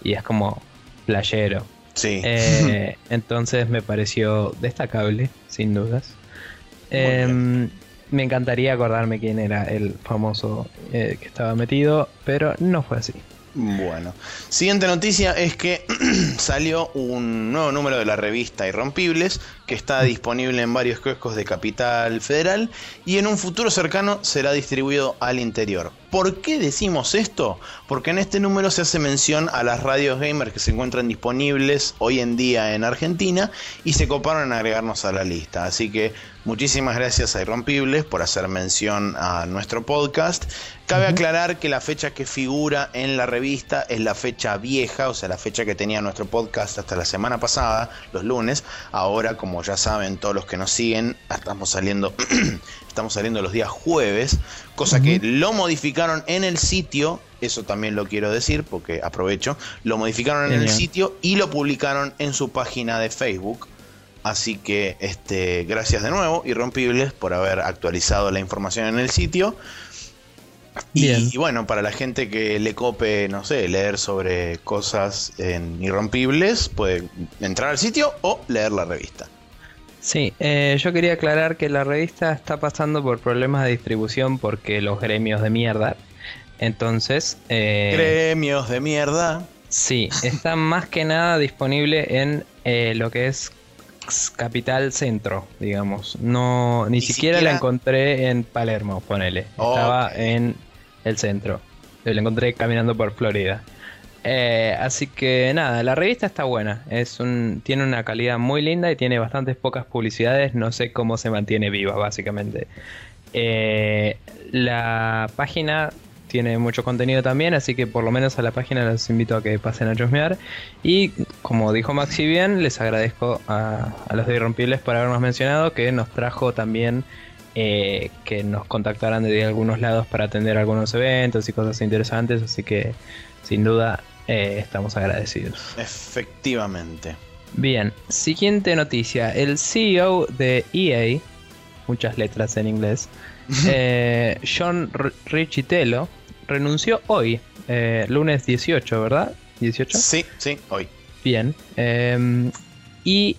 Speaker 2: Y es como playero.
Speaker 1: Sí.
Speaker 2: Eh, entonces me pareció destacable, sin dudas. Em, me encantaría acordarme quién era el famoso eh, que estaba metido, pero no fue así.
Speaker 1: Bueno, siguiente noticia es que salió un nuevo número de la revista Irrompibles que está disponible en varios kioscos de Capital Federal y en un futuro cercano será distribuido al interior. ¿Por qué decimos esto? Porque en este número se hace mención a las radios gamers que se encuentran disponibles hoy en día en Argentina y se coparon en agregarnos a la lista. Así que muchísimas gracias a Irrompibles por hacer mención a nuestro podcast. Cabe aclarar que la fecha que figura en la revista es la fecha vieja, o sea, la fecha que tenía nuestro podcast hasta la semana pasada, los lunes. Ahora, como ya saben todos los que nos siguen, estamos saliendo estamos saliendo los días jueves, cosa que lo modificaron en el sitio, eso también lo quiero decir porque aprovecho, lo modificaron en el sitio y lo publicaron en su página de Facebook. Así que este, gracias de nuevo, Irrompibles, por haber actualizado la información en el sitio. Y, bueno, para la gente que le cope, no sé, leer sobre cosas en Irrompibles, puede entrar al sitio o leer la revista.
Speaker 2: Sí, eh, yo quería aclarar que la revista está pasando por problemas de distribución porque los gremios de mierda. Entonces...
Speaker 1: Eh, gremios de mierda.
Speaker 2: Sí, está más que nada disponible en eh, lo que es Capital Centro, digamos. No, ni, siquiera, la encontré en Palermo, ponele. Estaba en el centro. La encontré caminando por Florida. Eh, así que nada, la revista está buena. Tiene una calidad muy linda y tiene bastantes pocas publicidades. No sé cómo se mantiene viva, básicamente. Eh, la página tiene mucho contenido también, así que por lo menos a la página los invito a que pasen a chusmear. Y como dijo Maxi bien, les agradezco a, los de Irrompibles por habernos mencionado que nos trajo también eh, que nos contactaran de algunos lados para atender algunos eventos y cosas interesantes, así que sin duda eh, estamos agradecidos.
Speaker 1: Efectivamente.
Speaker 2: Bien, siguiente noticia. El CEO de EA, muchas letras en inglés, eh, John Richitello, renunció hoy, eh, lunes 18, ¿verdad? ¿18?
Speaker 1: Sí, sí, hoy.
Speaker 2: Bien. Em, y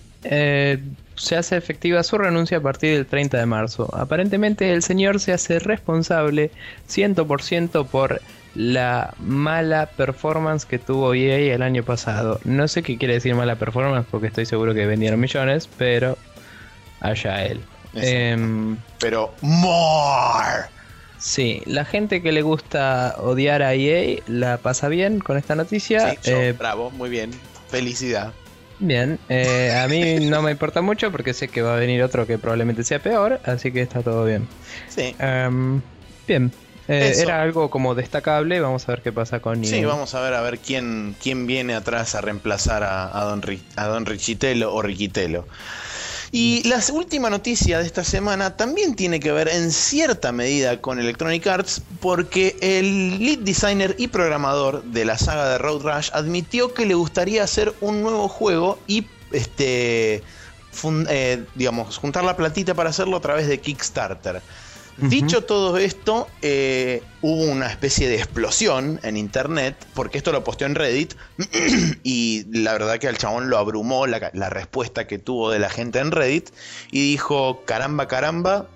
Speaker 2: se hace efectiva su renuncia a partir del 30 de marzo. Aparentemente el señor se hace responsable 100% por la mala performance que tuvo EA el año pasado. No sé qué quiere decir mala performance porque estoy seguro que vendieron millones, pero allá él. Em,
Speaker 1: pero more.
Speaker 2: Sí, la gente que le gusta odiar a EA la pasa bien con esta noticia.
Speaker 1: Eh, bravo, muy bien. Felicidad.
Speaker 2: Bien, eh, a mí no me importa mucho porque sé que va a venir otro que probablemente sea peor, así que está todo bien.
Speaker 1: Sí.
Speaker 2: Em, bien, eh, era algo como destacable, vamos a ver qué pasa con
Speaker 1: Sí, vamos a ver a ver quién, quién viene atrás a reemplazar a, Don, a Don Richitelo o Riquitelo. Y la última noticia de esta semana también tiene que ver en cierta medida con Electronic Arts porque el lead designer y programador de la saga de Road Rush admitió que le gustaría hacer un nuevo juego y este eh, digamos juntar la platita para hacerlo a través de Kickstarter. Dicho todo esto, eh, hubo una especie de explosión en internet, porque esto lo posteó en Reddit, y la verdad que al chabón lo abrumó la, la, respuesta que tuvo de la gente en Reddit, y dijo, caramba, caramba,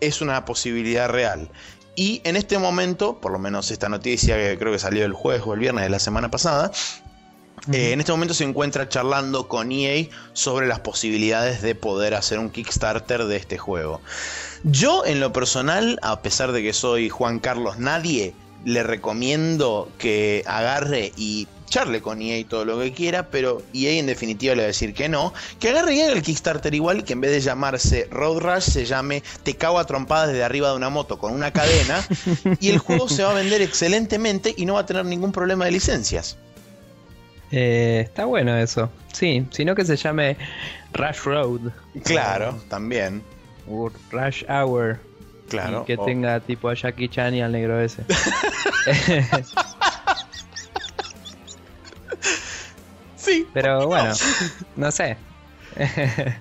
Speaker 1: es una posibilidad real. Y en este momento, por lo menos esta noticia que creo que salió el jueves o el viernes de la semana pasada, eh, en este momento se encuentra charlando con EA sobre las posibilidades de poder hacer un Kickstarter de este juego. Yo, en lo personal, a pesar de que soy Juan Carlos Nadie, le recomiendo que agarre y charle con EA todo lo que quiera, pero EA en definitiva le va a decir que no. Que agarre y haga el Kickstarter igual y que en vez de llamarse Road Rush se llame Te cago a trompadas desde arriba de una moto con una cadena y el juego se va a vender excelentemente y no va a tener ningún problema de licencias.
Speaker 2: Eh, está bueno eso. Sí, sino que se llame Rush Road.
Speaker 1: Claro, también.
Speaker 2: O Rush Hour.
Speaker 1: Claro.
Speaker 2: que tenga tipo a Jackie Chan y al negro ese.
Speaker 1: sí.
Speaker 2: Pero bueno, no sé.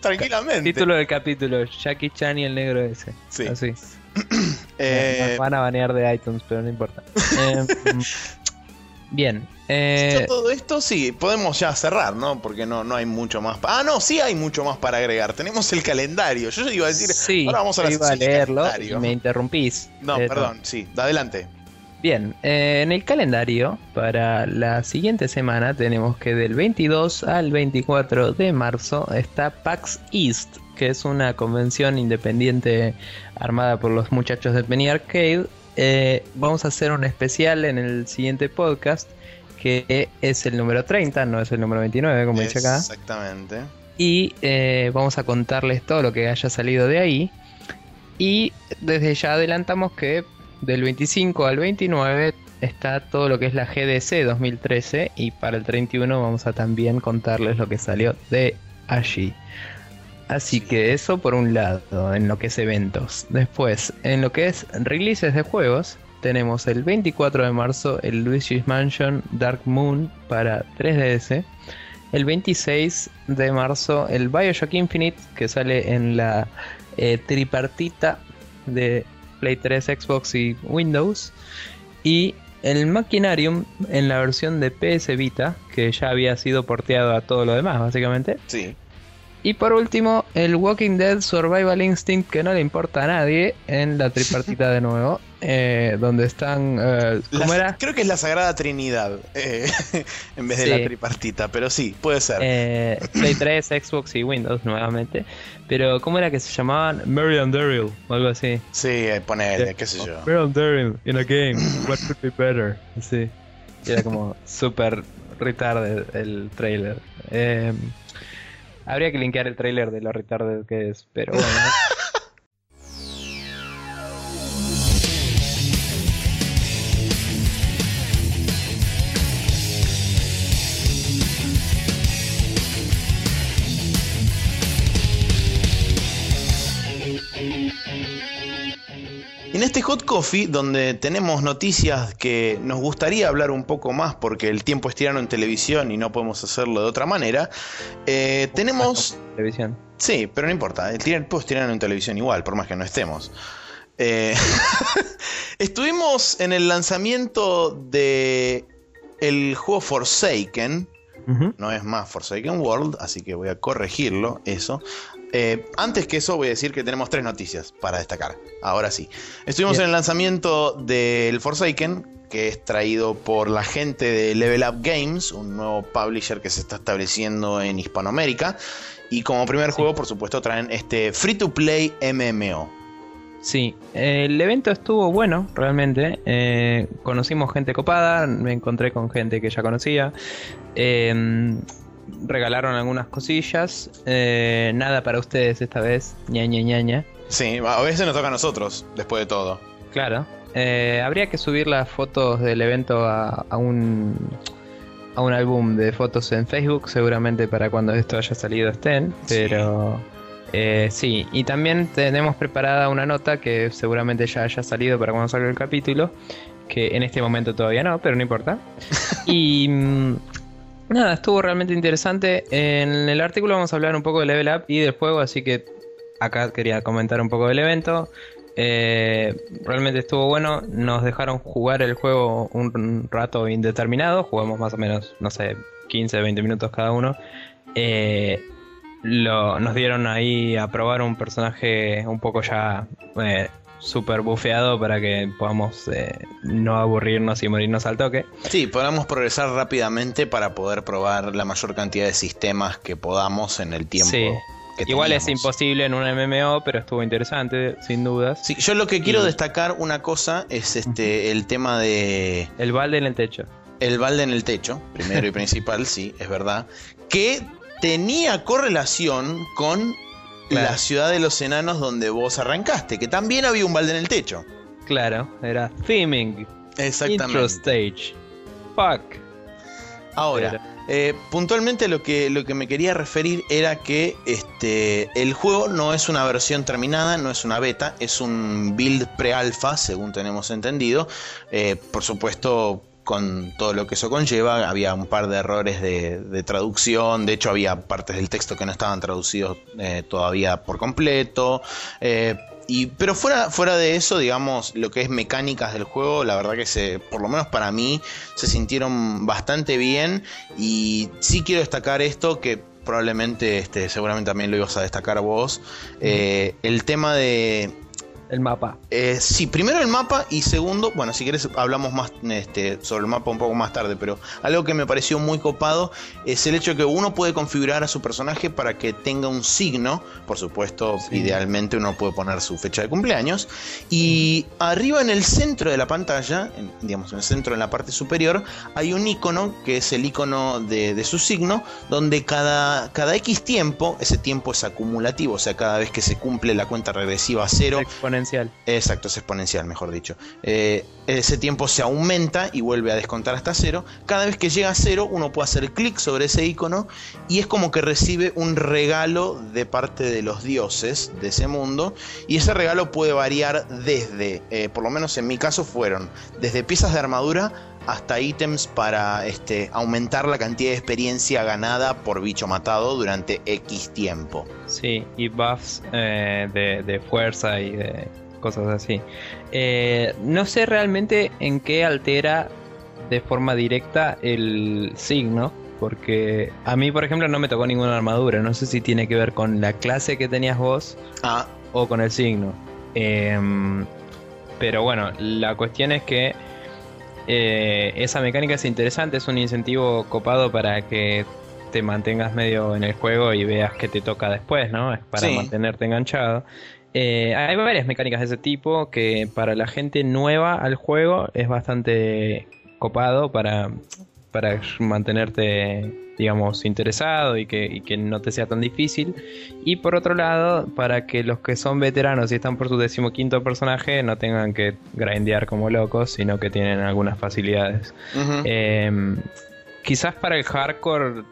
Speaker 1: Tranquilamente.
Speaker 2: Título del capítulo: Jackie Chan y el negro ese.
Speaker 1: Sí.
Speaker 2: Así.
Speaker 1: Eh,
Speaker 2: van a banear de iTunes, pero no importa. Eh, Bien.
Speaker 1: Eh... todo esto, sí, podemos ya cerrar, ¿no? Porque no, no hay mucho más. Ah, no, sí hay mucho más para agregar. Tenemos el calendario. Yo iba a decir,
Speaker 2: sí, ahora vamos a, iba a leerlo y me interrumpís.
Speaker 1: No, perdón, sí, adelante.
Speaker 2: Bien, eh, en el calendario para la siguiente semana tenemos que del 22 al 24 de marzo está PAX East, que es una convención independiente armada por los muchachos de Penny Arcade eh, vamos a hacer un especial en el siguiente podcast, que es el número 30, no es el número 29, como dice acá.
Speaker 1: Exactamente.
Speaker 2: Y eh, vamos a contarles todo lo que haya salido de ahí. Y desde ya adelantamos que del 25 al 29 está todo lo que es la GDC 2013 y para el 31 vamos a también contarles lo que salió de allí. Así que eso por un lado, en lo que es eventos. Después, en lo que es releases de juegos, tenemos el 24 de marzo el Luigi's Mansion Dark Moon para 3DS. El 26 de marzo el Bioshock Infinite que sale en la eh, tripartita de Play 3, Xbox y Windows. Y el Machinarium en la versión de PS Vita, que ya había sido porteado a todo lo demás, básicamente.
Speaker 1: Sí.
Speaker 2: Y por último, el Walking Dead Survival Instinct, que no le importa a nadie, en la tripartita de nuevo, eh, donde están... eh, ¿Cómo
Speaker 1: La-
Speaker 2: era?
Speaker 1: Creo que es la Sagrada Trinidad eh, en vez de
Speaker 2: Sí.
Speaker 1: la tripartita, pero sí, puede ser.
Speaker 2: Eh, Play 3, Xbox y Windows nuevamente. Pero ¿cómo era que se llamaban? Mary and Daryl, o algo así.
Speaker 1: sí, eh, ponele, qué sé yo.
Speaker 2: Mary and Daryl in a game, what could be better? Sí. Y era como super retarded el trailer. Eh, habría que linkear el trailer de lo retarded que es, pero bueno.
Speaker 1: En este Hot Coffee, donde tenemos noticias que nos gustaría hablar un poco más porque el tiempo es tirano en televisión y no podemos hacerlo de otra manera, eh, tenemos...
Speaker 2: Televisión.
Speaker 1: Sí, pero no importa, el tiempo es tirano en televisión igual, por más que no estemos. Eh, estuvimos en el lanzamiento de el juego Forsaken, no es más Forsaken World, así que voy a corregirlo, eso. Eh, antes que eso, voy a decir que tenemos tres noticias para destacar. Ahora sí. Estuvimos
Speaker 2: Bien.
Speaker 1: en el lanzamiento del Forsaken, que es traído por la gente de Level Up Games, un nuevo publisher que se está estableciendo en Hispanoamérica. Y como primer
Speaker 2: Sí.
Speaker 1: juego, por supuesto, traen este free to play MMO.
Speaker 2: Sí, eh, el evento estuvo bueno, realmente. Eh, conocimos gente copada, me encontré con gente que ya conocía. Eh, regalaron algunas cosillas. eh, nada para ustedes esta vez, ñaña ñaña.
Speaker 1: Sí, a veces nos toca a nosotros, después de todo.
Speaker 2: Claro. Eh, habría que subir las fotos del evento a, a un a un álbum de fotos en Facebook, seguramente para cuando esto haya salido estén. Pero eh, sí, y también tenemos preparada una nota que seguramente ya haya salido para cuando salga el capítulo, que en este momento todavía no, pero no importa. Y mm, nada, estuvo realmente interesante. En el artículo vamos a hablar un poco de Level Up y del juego, así que acá quería comentar un poco del evento. Eh, realmente estuvo bueno. Nos dejaron jugar el juego un rato indeterminado. Jugamos más o menos, no sé, 15, 20 minutos cada uno. Eh, nos dieron ahí a probar un personaje un poco ya eh, super bufeado para que podamos eh, no aburrirnos y morirnos al toque.
Speaker 1: Sí, podamos progresar rápidamente para poder probar la mayor cantidad de sistemas que podamos en el tiempo.
Speaker 2: Sí.
Speaker 1: que
Speaker 2: Igual es imposible en un MMO, pero estuvo interesante, sin dudas.
Speaker 1: Sí, yo lo que quiero
Speaker 2: Y-
Speaker 1: destacar una cosa es este el tema de
Speaker 2: El balde en el techo.
Speaker 1: el balde en el techo, primero y principal, sí, es verdad, que tenía correlación con
Speaker 2: Claro.
Speaker 1: la ciudad de los enanos donde vos arrancaste, que también había un balde en el techo.
Speaker 2: Claro, era theming. Intro
Speaker 1: Exactamente.
Speaker 2: stage. Fuck.
Speaker 1: Ahora, eh, puntualmente lo que, lo que me quería referir era que este, el juego no es una versión terminada, no es una beta, es un build pre-alpha, según tenemos entendido. Eh, por supuesto, con todo lo que eso conlleva, había un par de errores de, de traducción, de hecho había partes del texto que no estaban traducidos eh, todavía por completo. eh, y, pero fuera, fuera de eso, digamos, lo que es mecánicas del juego, la verdad que se, por lo menos para mí, se sintieron bastante bien. Y sí quiero destacar esto que probablemente, este, seguramente también lo ibas a destacar vos. eh, el tema de.
Speaker 2: El mapa.
Speaker 1: Eh, sí, primero el mapa y segundo, bueno, si quieres hablamos más este, sobre el mapa un poco más tarde, pero algo que me pareció muy copado es el hecho de que uno puede configurar a su personaje para que tenga un signo, por supuesto, idealmente uno puede poner su fecha de cumpleaños, y arriba en el centro de la pantalla, digamos en el centro en la parte superior, hay un icono que es el icono de, de su signo, donde cada, cada X tiempo, ese tiempo es acumulativo, o sea, cada vez que se cumple la cuenta regresiva a cero. Exacto, es exponencial, mejor dicho. Eh, ese tiempo se aumenta y vuelve a descontar hasta cero. Cada vez que llega a cero, uno puede hacer clic sobre ese icono y es como que recibe un regalo de parte de los dioses de ese mundo. Y ese regalo puede variar desde, eh, por lo menos en mi caso, fueron desde piezas de armadura hasta ítems para este, aumentar la cantidad de experiencia ganada por bicho matado durante X tiempo.
Speaker 2: Sí, y buffs eh, de, fuerza y de cosas así. Eh, no sé realmente en qué altera de forma directa el signo, porque a mí, por ejemplo, no me tocó ninguna armadura. No sé si tiene que ver con la clase que tenías vos ah. o con el signo. Em, pero bueno, la cuestión es que eh, esa mecánica es interesante, es un incentivo copado para que te mantengas medio en el juego y veas que te toca después, ¿no? Es para mantenerte enganchado. Eh, hay varias mecánicas de ese tipo que para la gente nueva al juego es bastante copado para, para mantenerte digamos, interesado y que, no te sea tan difícil. Y por otro lado, para que los que son veteranos y están por su decimoquinto personaje no tengan que grindear como locos, sino que tienen algunas facilidades. Em, quizás para el hardcore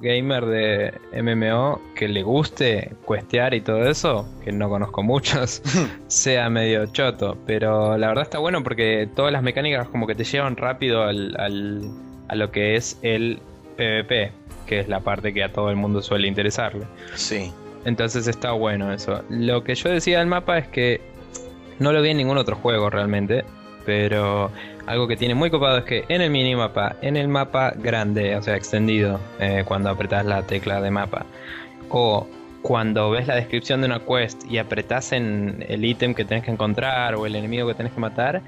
Speaker 2: gamer de MMO que le guste cuestear y todo eso, que no conozco muchos, sea medio choto. Pero la verdad está bueno porque todas las mecánicas como que te llevan rápido al, a lo que es el PvP, que es la parte que a todo el mundo suele interesarle.
Speaker 1: Sí.
Speaker 2: Entonces está bueno eso. Lo que yo decía del mapa es que no lo vi en ningún otro juego realmente, pero algo que tiene muy copado es que en el minimapa, en el mapa grande, o sea, extendido, eh, cuando apretas la tecla de mapa, o cuando ves la descripción de una quest y apretas en el ítem que tenés que encontrar o el enemigo que tenés que matar,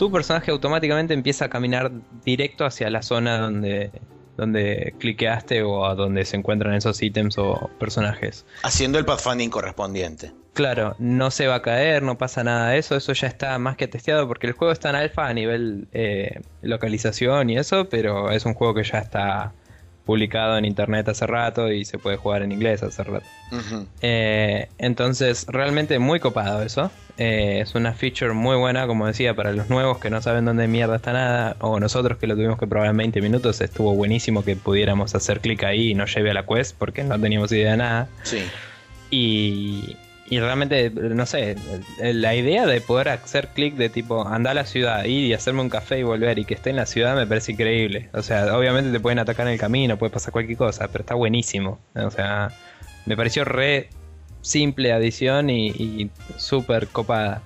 Speaker 2: tu personaje automáticamente empieza a caminar directo hacia la zona donde donde cliqueaste o a donde se encuentran esos ítems o personajes.
Speaker 1: Haciendo el pathfinding correspondiente.
Speaker 2: Claro, no se va a caer, no pasa nada de eso, eso ya está más que testeado porque el juego está en alfa a nivel eh, localización y eso, pero es un juego que ya está publicado en internet hace rato y se puede jugar en inglés hace rato. Eh, entonces, realmente muy copado eso. Eh, es una feature muy buena, como decía, para los nuevos que no saben dónde mierda está nada, o nosotros que lo tuvimos que probar en 20 minutos, estuvo buenísimo que pudiéramos hacer clic ahí y nos lleve a la quest porque no teníamos idea de nada.
Speaker 1: Sí.
Speaker 2: Y, y realmente, no sé, la idea de poder hacer clic de tipo andar a la ciudad, ir y hacerme un café y volver y que esté en la ciudad me parece increíble. O sea, obviamente te pueden atacar en el camino, puede pasar cualquier cosa, pero está buenísimo. O sea, me pareció re simple adición y, súper copada.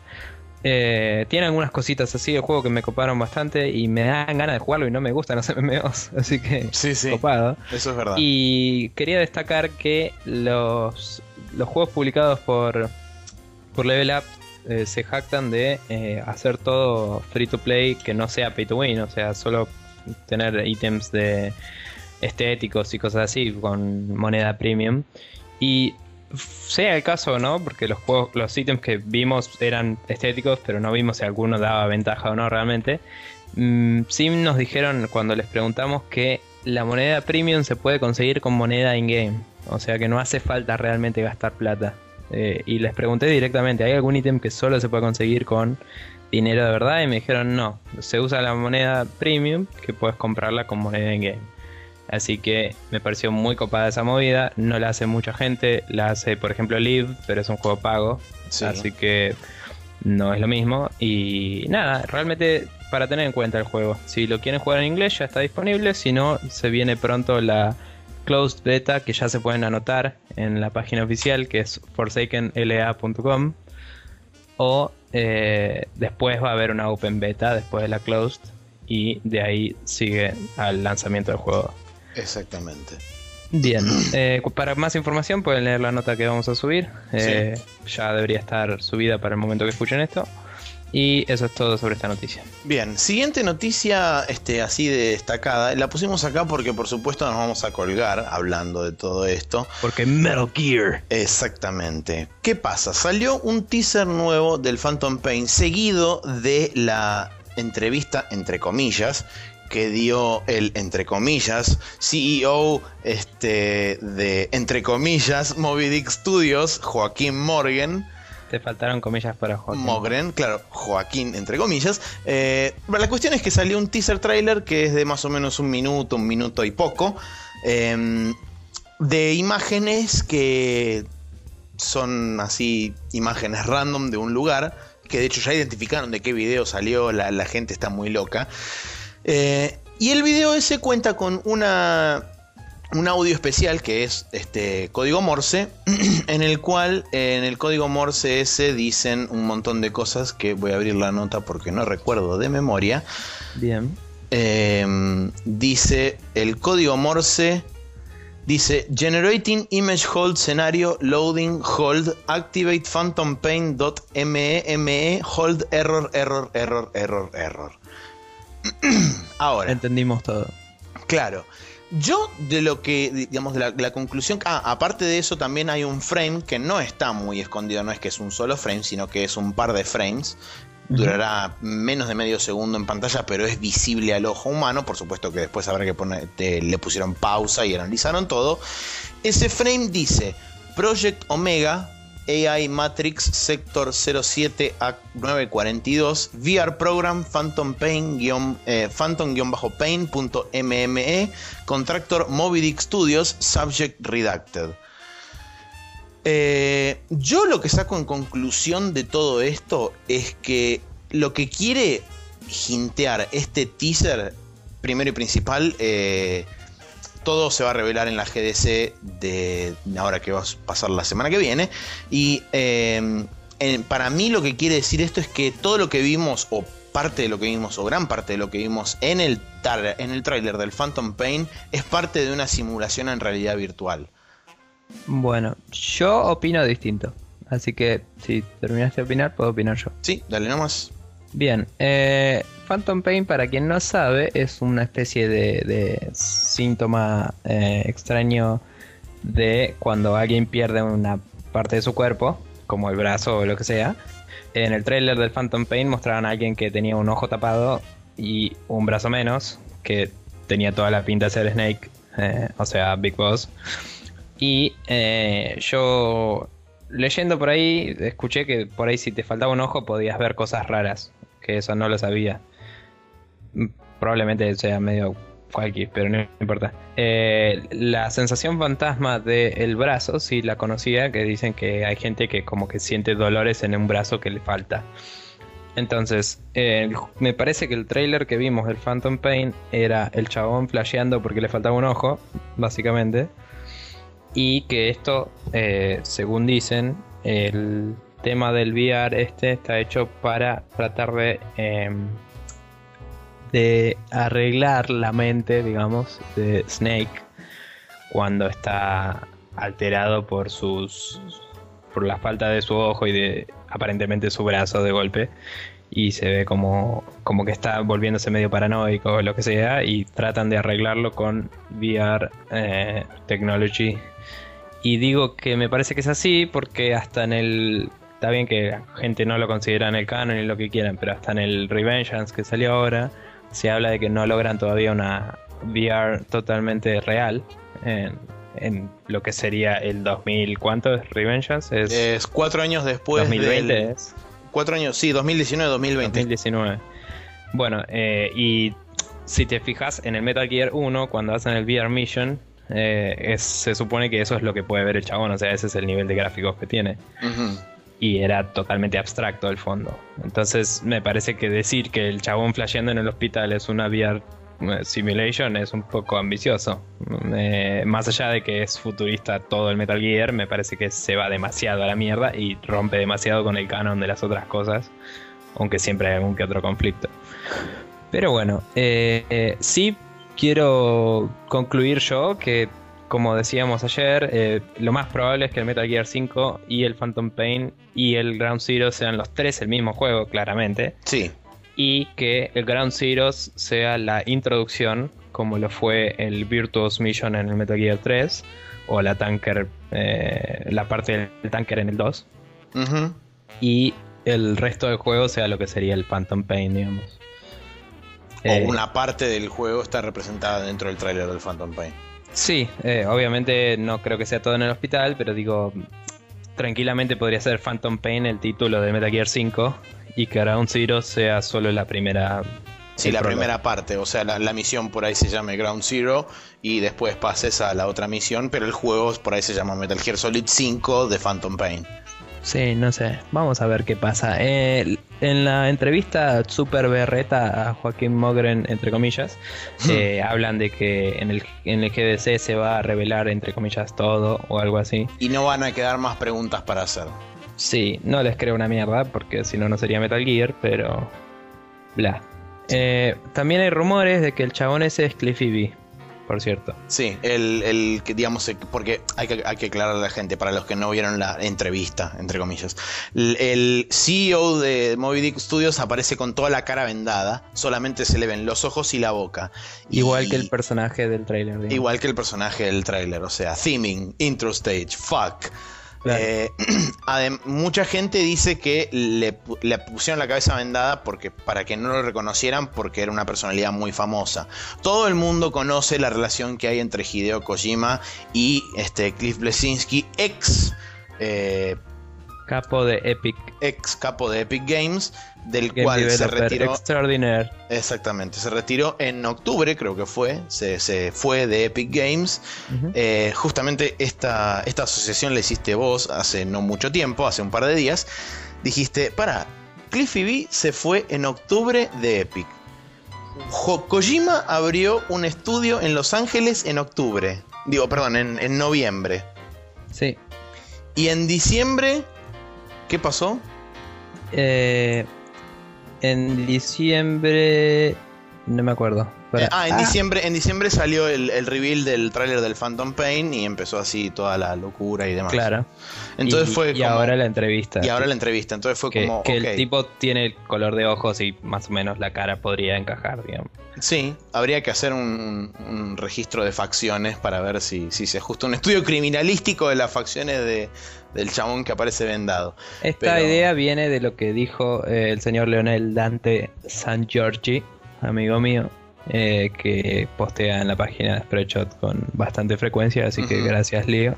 Speaker 2: Eh, tiene algunas cositas así de juego que me coparon bastante y me dan ganas de jugarlo y no me gustan los MMOs, así que
Speaker 1: sí, sí,
Speaker 2: copado.
Speaker 1: Eso es verdad.
Speaker 2: Y quería destacar que los los juegos publicados por, por Level Up eh, se jactan de eh, hacer todo free to play que no sea pay to win, o sea, solo tener ítems de estéticos y cosas así con moneda premium. Y sea el caso o no, porque los juegos, los ítems que vimos eran estéticos, pero no vimos si alguno daba ventaja o no realmente. Mm, sí nos dijeron cuando les preguntamos que la moneda premium se puede conseguir con moneda in-game. O sea que no hace falta realmente gastar plata. Eh, y les pregunté directamente, ¿hay algún ítem que solo se puede conseguir con dinero de verdad? Y me dijeron, no, se usa la moneda premium que puedes comprarla con moneda in-game. Así que me pareció muy copada esa movida. No la hace mucha gente, la hace por ejemplo Live, pero es un juego pago. Así que no es lo mismo. Y nada, realmente para tener en cuenta el juego. Si lo quieren jugar en inglés ya está disponible, si no, se viene pronto la closed beta que ya se pueden anotar en la página oficial que es forsakenla.com o eh, después va a haber una open beta después de la closed y de ahí sigue al lanzamiento del juego.
Speaker 1: Exactamente.
Speaker 2: Bien, eh, para más información pueden leer la nota que vamos a subir. Eh, Ya debería estar subida para el momento que escuchen esto. Y eso es todo sobre esta noticia.
Speaker 1: Bien, siguiente noticia este, así de destacada. La pusimos acá porque por supuesto nos vamos a colgar hablando de todo esto.
Speaker 2: Porque Metal Gear.
Speaker 1: Exactamente. ¿Qué pasa? Salió un teaser nuevo del Phantom Pain seguido de la entrevista, entre comillas, que dio el, entre comillas, CEO este, de, entre comillas, Moby Dick Studios, Joaquín Morgan.
Speaker 2: Faltaron comillas para Joaquín.
Speaker 1: Mogren, claro, Joaquín, entre comillas. Eh, la cuestión es que salió un teaser trailer que es de más o menos un minuto, un minuto y poco, eh, de imágenes que son así, imágenes random de un lugar, que de hecho ya identificaron de qué video salió, la, la gente está muy loca. Eh, y el video ese cuenta con una un audio especial que es este código Morse, en el cual en el código Morse ese dicen un montón de cosas que voy a abrir la nota porque no recuerdo de memoria.
Speaker 2: Bien.
Speaker 1: Eh, dice el código Morse. Dice Generating Image Hold Scenario Loading Hold Activate Phantom Pain .meme Hold Error Error Error Error Error. Ahora.
Speaker 2: Entendimos todo.
Speaker 1: Claro. Yo de lo que, digamos, de la, la, conclusión, ah, aparte de eso también hay un frame que no está muy escondido, no es que es un solo frame, sino que es un par de frames. Durará menos de medio segundo en pantalla, pero es visible al ojo humano. Por supuesto que después habrá que poner, te, le pusieron pausa y analizaron todo. Ese frame dice Project Omega, AI Matrix Sector 07 a 942 VR Program Phantom Pain eh, Phantom-Pain.mme Contractor Moby Studios Subject Redacted. Eh, yo lo que saco en conclusión de todo esto es que lo que quiere hintear este teaser, primero y principal, eh, todo se va a revelar en la GDC de ahora que va a pasar la semana que viene. Y eh, en, para mí lo que quiere decir esto es que todo lo que vimos, o parte de lo que vimos, o gran parte de lo que vimos en el, en el tráiler del Phantom Pain, es parte de una simulación en realidad virtual.
Speaker 2: Bueno, yo opino distinto. Así que si terminaste de opinar, puedo opinar yo.
Speaker 1: Sí, dale nomás.
Speaker 2: Bien, eh, Phantom Pain, para quien no sabe, es una especie de, síntoma eh, extraño de cuando alguien pierde una parte de su cuerpo, como el brazo o lo que sea. En el trailer del Phantom Pain mostraron a alguien que tenía un ojo tapado y un brazo menos, que tenía toda la pinta de ser Snake, eh, o sea, Big Boss. Y yo leyendo por ahí, escuché que por ahí si te faltaba un ojo podías ver cosas raras que eso no lo sabía. Probablemente sea medio cualquier, pero no importa. Eh, la sensación fantasma del brazo, sí la conocía, que dicen que hay gente que como que siente dolores en un brazo que le falta. Entonces, eh, me parece que el trailer que vimos del Phantom Pain era el chabón flasheando porque le faltaba un ojo, básicamente. Y que esto, eh, según dicen, el tema del VR este está hecho para tratar de, eh, de arreglar la mente, digamos, de Snake cuando está alterado por sus por la falta de su ojo y de aparentemente su brazo de golpe. Y se ve como, como que está volviéndose medio paranoico o lo que sea y tratan de arreglarlo con VR eh, technology. Y digo que me parece que es así porque hasta en el está bien que la gente no lo considera en el canon y lo que quieran, pero hasta en el Revengeance que salió ahora, se habla de que no logran todavía una VR totalmente real en, en lo que sería el 2000. ¿Cuánto es Revengeance?
Speaker 1: Es, es cuatro años después.
Speaker 2: 2020
Speaker 1: del,
Speaker 2: es.
Speaker 1: Cuatro años, sí, 2019-2020.
Speaker 2: 2019. Bueno, eh, y si te fijas en el Metal Gear 1, cuando hacen el VR Mission, eh, es, se supone que eso es lo que puede ver el chabón, o sea, ese es el nivel de gráficos que tiene. Uh -huh y era totalmente abstracto el fondo. Entonces me parece que decir que el chabón flasheando en el hospital es una VR simulation es un poco ambicioso. Eh, más allá de que es futurista todo el Metal Gear, me parece que se va demasiado a la mierda y rompe demasiado con el canon de las otras cosas, aunque siempre hay algún que otro conflicto. Pero bueno, eh, eh, sí quiero concluir yo que como decíamos ayer, eh, lo más probable es que el Metal Gear 5 y el Phantom Pain y el Ground Zero sean los tres el mismo juego, claramente.
Speaker 1: Sí.
Speaker 2: Y que el Ground Zero sea la introducción, como lo fue el Virtuous Mission en el Metal Gear 3, o la tanker, eh, la parte del tanker en el 2.
Speaker 1: Ujú.
Speaker 2: Y el resto del juego sea lo que sería el Phantom Pain, digamos.
Speaker 1: O
Speaker 2: Eh,
Speaker 1: una parte del juego está representada dentro del tráiler del Phantom Pain.
Speaker 2: Sí, eh, obviamente no creo que sea todo en el hospital, pero digo, tranquilamente podría ser Phantom Pain el título de Metal Gear 5 y que Ground Zero sea solo la primera.
Speaker 1: Sí, la primera parte, o sea, la, la misión por ahí se llama Ground Zero y después pases a la otra misión, pero el juego por ahí se llama Metal Gear Solid 5 de Phantom Pain.
Speaker 2: Sí, no sé, vamos a ver qué pasa. Eh, en la entrevista super berreta a Joaquín Mogren, entre comillas, eh, hablan de que en el, en el GDC se va a revelar, entre comillas, todo o algo así.
Speaker 1: Y no van a quedar más preguntas para hacer.
Speaker 2: Sí, no les creo una mierda, porque si no, no sería Metal Gear, pero. Bla. Eh, también hay rumores de que el chabón ese es Cliffy B, por cierto.
Speaker 1: Sí, el, el que digamos, porque hay que, hay que aclarar a la gente, para los que no vieron la entrevista, entre comillas. El, el CEO de Moby Dick Studios aparece con toda la cara vendada, solamente se le ven los ojos y la boca. Y-
Speaker 2: Igual que el personaje del trailer. digamos.
Speaker 1: Igual que el personaje del tráiler, o sea, theming, intro stage, fuck. Eh, mucha gente dice que le pusieron la cabeza vendada porque, para que no lo reconocieran porque era una personalidad muy famosa. Todo el mundo conoce la relación que hay entre Hideo Kojima y este, Cliff Blesinski, ex, eh,
Speaker 2: Capo de Epic
Speaker 1: ex capo de Epic Games, del
Speaker 2: Game
Speaker 1: cual se retiró.
Speaker 2: Extraordinaire.
Speaker 1: Exactamente, se retiró en octubre, creo que fue. Se, se fue de Epic Games. Eh, justamente esta, esta asociación la hiciste vos hace no mucho tiempo, hace un par de días. Dijiste, para, Cliffy B se fue en octubre de Epic. Kojima abrió un estudio en Los Ángeles en octubre. Digo, perdón, en, en noviembre.
Speaker 2: Sí.
Speaker 1: Y en diciembre, ¿qué pasó?
Speaker 2: Eh, en diciembre. No me acuerdo.
Speaker 1: Eh, ah, en diciembre, en diciembre salió el, el reveal del tráiler del Phantom Pain y empezó así toda la locura y demás.
Speaker 2: Claro.
Speaker 1: Entonces
Speaker 2: y,
Speaker 1: fue
Speaker 2: y
Speaker 1: como-
Speaker 2: ahora la entrevista.
Speaker 1: y ahora la entrevista. Entonces fue
Speaker 2: que,
Speaker 1: como.
Speaker 2: que el tipo tiene el color de ojos y más o menos la cara podría encajar, digamos.
Speaker 1: Sí, habría que hacer un, un registro de facciones para ver si, si se ajusta. Un estudio criminalístico de las facciones de, del chabón que aparece vendado.
Speaker 2: Esta
Speaker 1: Pero-
Speaker 2: idea viene de lo que dijo eh, el señor Leonel Dante San Giorgi, amigo mío, eh, que postea en la página de Spreadshot con bastante frecuencia, así que gracias Leo,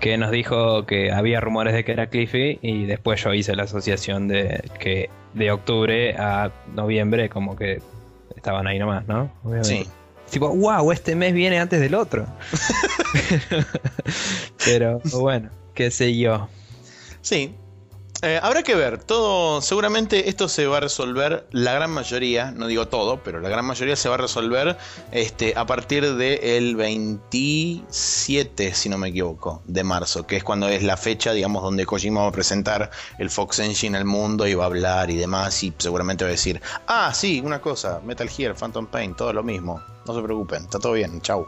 Speaker 2: que nos dijo que había rumores de que era Cliffy y después yo hice la asociación de que de octubre a noviembre como que estaban ahí nomás, ¿no? Obviamente.
Speaker 1: Sí.
Speaker 2: Tipo, wow, este mes viene antes del otro. Pero bueno, qué sé yo.
Speaker 1: Sí. Eh, habrá que ver, todo, seguramente esto se va a resolver, la gran mayoría, no digo todo, pero la gran mayoría se va a resolver este, a partir del 27, si no me equivoco, de marzo, que es cuando es la fecha, digamos, donde Kojima va a presentar el Fox Engine al mundo y va a hablar y demás, y seguramente va a decir, ah, sí, una cosa, Metal Gear, Phantom Pain, todo lo mismo, no se preocupen, está todo bien, chau.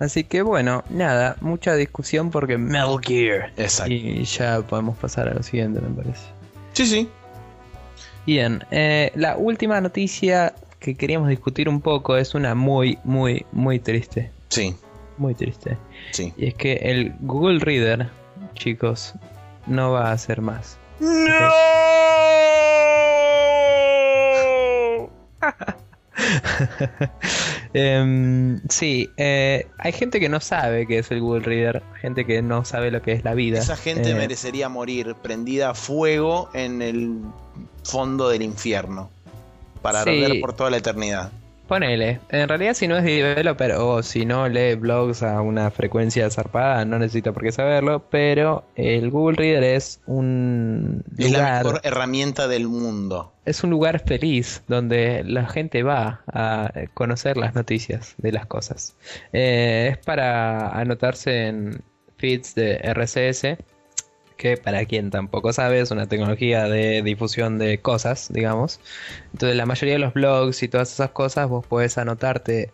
Speaker 2: Así que bueno, nada, mucha discusión porque Metal Gear.
Speaker 1: Exacto.
Speaker 2: Y ya podemos pasar a lo siguiente, me parece.
Speaker 1: Sí, sí.
Speaker 2: Bien, eh, la última noticia que queríamos discutir un poco es una muy, muy, muy triste.
Speaker 1: Sí,
Speaker 2: Muy triste.
Speaker 1: sí.
Speaker 2: Y es que el Google Reader, chicos, no va a hacer más. Em, sí, eh, hay gente que no sabe qué es el Google Reader, gente que no sabe lo que es la vida.
Speaker 1: Esa gente
Speaker 2: Eh,
Speaker 1: merecería morir prendida a fuego en el fondo del infierno. Para
Speaker 2: Sí.
Speaker 1: arder por toda la eternidad.
Speaker 2: Ponele, en realidad si no es developer o si no lee blogs a una frecuencia zarpada, no necesita por qué saberlo, pero el Google Reader es un
Speaker 1: Es la
Speaker 2: lugar,
Speaker 1: mejor herramienta del mundo.
Speaker 2: es un lugar feliz donde la gente va a conocer las noticias de las cosas. Eh, es para anotarse en feeds de RCS que para quien tampoco sabe es una tecnología de difusión de cosas, digamos. Entonces la mayoría de los blogs y todas esas cosas vos podés anotarte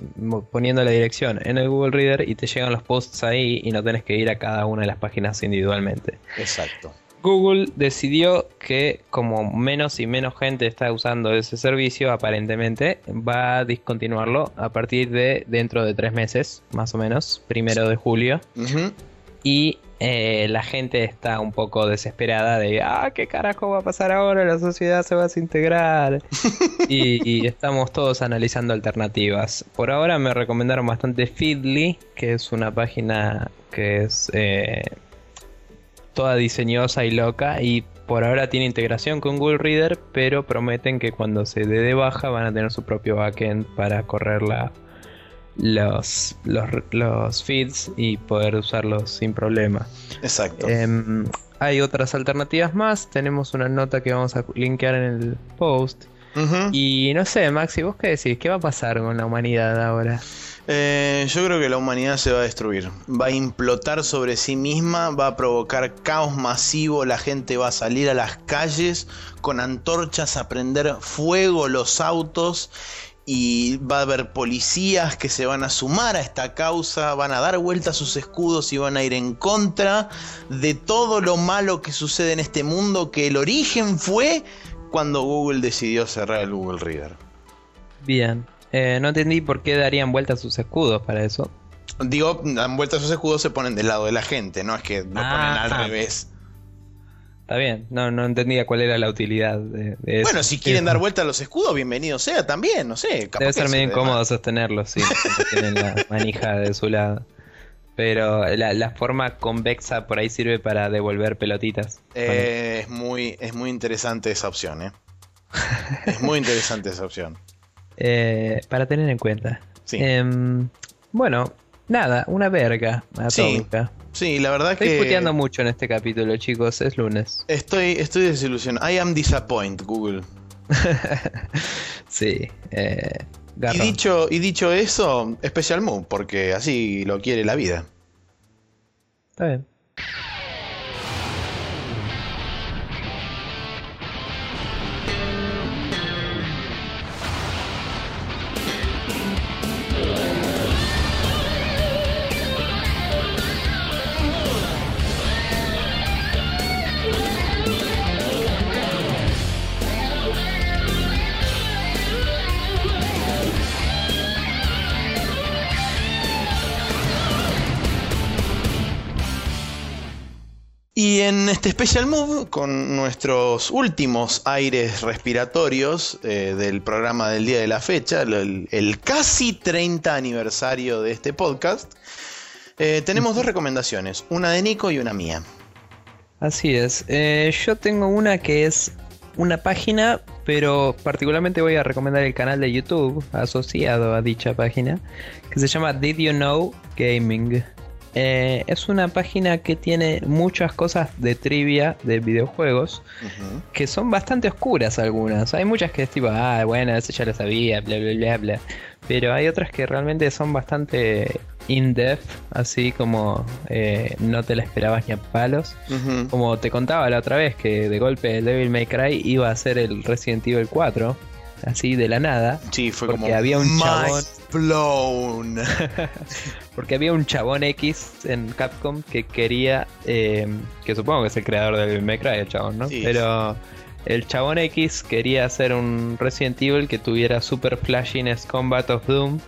Speaker 2: poniendo la dirección en el Google Reader y te llegan los posts ahí y no tenés que ir a cada una de las páginas individualmente.
Speaker 1: Exacto.
Speaker 2: Google decidió que como menos y menos gente está usando ese servicio, aparentemente va a discontinuarlo a partir de dentro de tres meses, más o menos, primero de julio. Y eh, la gente está un poco desesperada de, ah, ¿qué carajo va a pasar ahora? La sociedad se va a desintegrar. y, estamos todos analizando alternativas. Por ahora me recomendaron bastante Feedly, que es una página que es eh, toda diseñosa y loca y por ahora tiene integración con Google Reader, pero prometen que cuando se dé de baja van a tener su propio backend para correr la, los, los, feeds y poder usarlos sin problema.
Speaker 1: Exacto.
Speaker 2: Em, hay otras alternativas más. Tenemos una nota que vamos a linkear en el post. Y no sé, Maxi, ¿vos qué decís? ¿Qué va a pasar con la humanidad ahora?
Speaker 1: Eh, yo creo que la humanidad se va a destruir. Va a implotar sobre sí misma, va a provocar caos masivo, la gente va a salir a las calles con antorchas a prender fuego los autos y va a haber policías que se van a sumar a esta causa, van a dar vuelta a sus escudos y van a ir en contra de todo lo malo que sucede en este mundo, que el origen fue cuando Google decidió cerrar el Google Reader.
Speaker 2: Bien, eh, no entendí por qué darían vuelta a sus escudos para eso.
Speaker 1: Digo, dan vuelta a sus escudos, se ponen del lado de la gente, no es que lo ponen al ah. revés.
Speaker 2: Está bien, no, no entendía cuál era la utilidad de,
Speaker 1: eso. Bueno, si quieren dar vuelta a los escudos, bienvenido sea también, no sé.
Speaker 2: Debe ser medio incómodo sostenerlos, sí, tienen la manija de su lado. Pero la, forma convexa por ahí sirve para devolver pelotitas.
Speaker 1: Eh, es, muy, es muy interesante esa opción, ¿eh? es muy interesante esa opción.
Speaker 2: Eh, para tener en cuenta. Sí. Em, bueno, nada, una verga atómica.
Speaker 1: Sí, la verdad
Speaker 2: Estoy
Speaker 1: que.
Speaker 2: Estoy puteando mucho en este capítulo, chicos. Es lunes.
Speaker 1: Estoy, estoy desilusionado. I am disappointed, Google.
Speaker 2: sí. Eh,
Speaker 1: y, dicho, y dicho eso, Special Move, porque así lo quiere la vida.
Speaker 2: Está bien.
Speaker 1: Este Special Move, con nuestros últimos aires respiratorios eh, del programa del día de la fecha, el, casi 30 aniversario de este podcast, eh, tenemos dos recomendaciones, una de Nico y una mía.
Speaker 2: Así es, eh, yo tengo una que es una página, pero particularmente voy a recomendar el canal de YouTube asociado a dicha página, que se llama Did You Know Gaming. Eh, es una página que tiene muchas cosas de trivia de videojuegos que son bastante oscuras algunas. Hay muchas que es tipo, ah, bueno, eso ya lo sabía, bla, bla, bla, bla. Pero hay otras que realmente son bastante in-depth, así como eh, no te la esperabas ni a palos. Como te contaba la otra vez que de golpe el Devil May Cry iba a ser el Resident Evil 4 así de la nada.
Speaker 1: Sí, fue
Speaker 2: porque había un chabón.
Speaker 1: Blown.
Speaker 2: porque había un chabón X en Capcom que quería. Eh, que supongo que es el creador del Mecra, el chabón, ¿no? Pero. El chabón X quería hacer un Resident Evil que tuviera Super Flashiness Combat of Doom.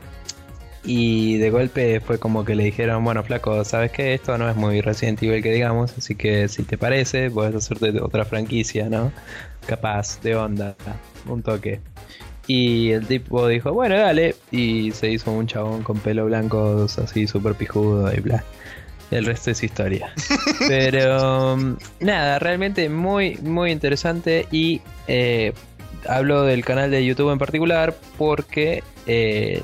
Speaker 2: Y de golpe fue como que le dijeron, bueno, flaco, ¿sabes qué? Esto no es muy Resident Evil que digamos, así que si te parece, puedes hacerte otra franquicia, ¿no? Capaz, de onda, un toque. Y el tipo dijo, bueno, dale. Y se hizo un chabón con pelo blanco, así súper pijudo y bla. El resto es historia. Pero um, nada, realmente muy, muy interesante. Y eh, hablo del canal de YouTube en particular porque eh,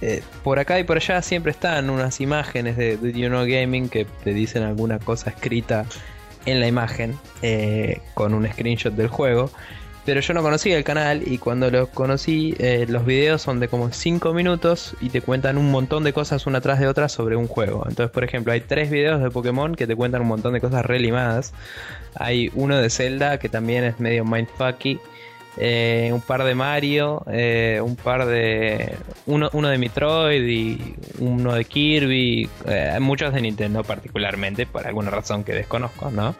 Speaker 2: eh, por acá y por allá siempre están unas imágenes de, de You Know Gaming que te dicen alguna cosa escrita en la imagen con un screenshot del juego. Pero yo no conocía el canal y cuando lo conocí, eh, los videos son de como 5 minutos y te cuentan un montón de cosas una tras de otra sobre un juego. Entonces, por ejemplo, hay tres videos de Pokémon que te cuentan un montón de cosas relimadas. Hay uno de Zelda que también es medio mindfucky. Eh, un par de Mario, eh, un par de. Uno, uno de Metroid y uno de Kirby. eh, muchos de Nintendo, particularmente, por alguna razón que desconozco, ¿no?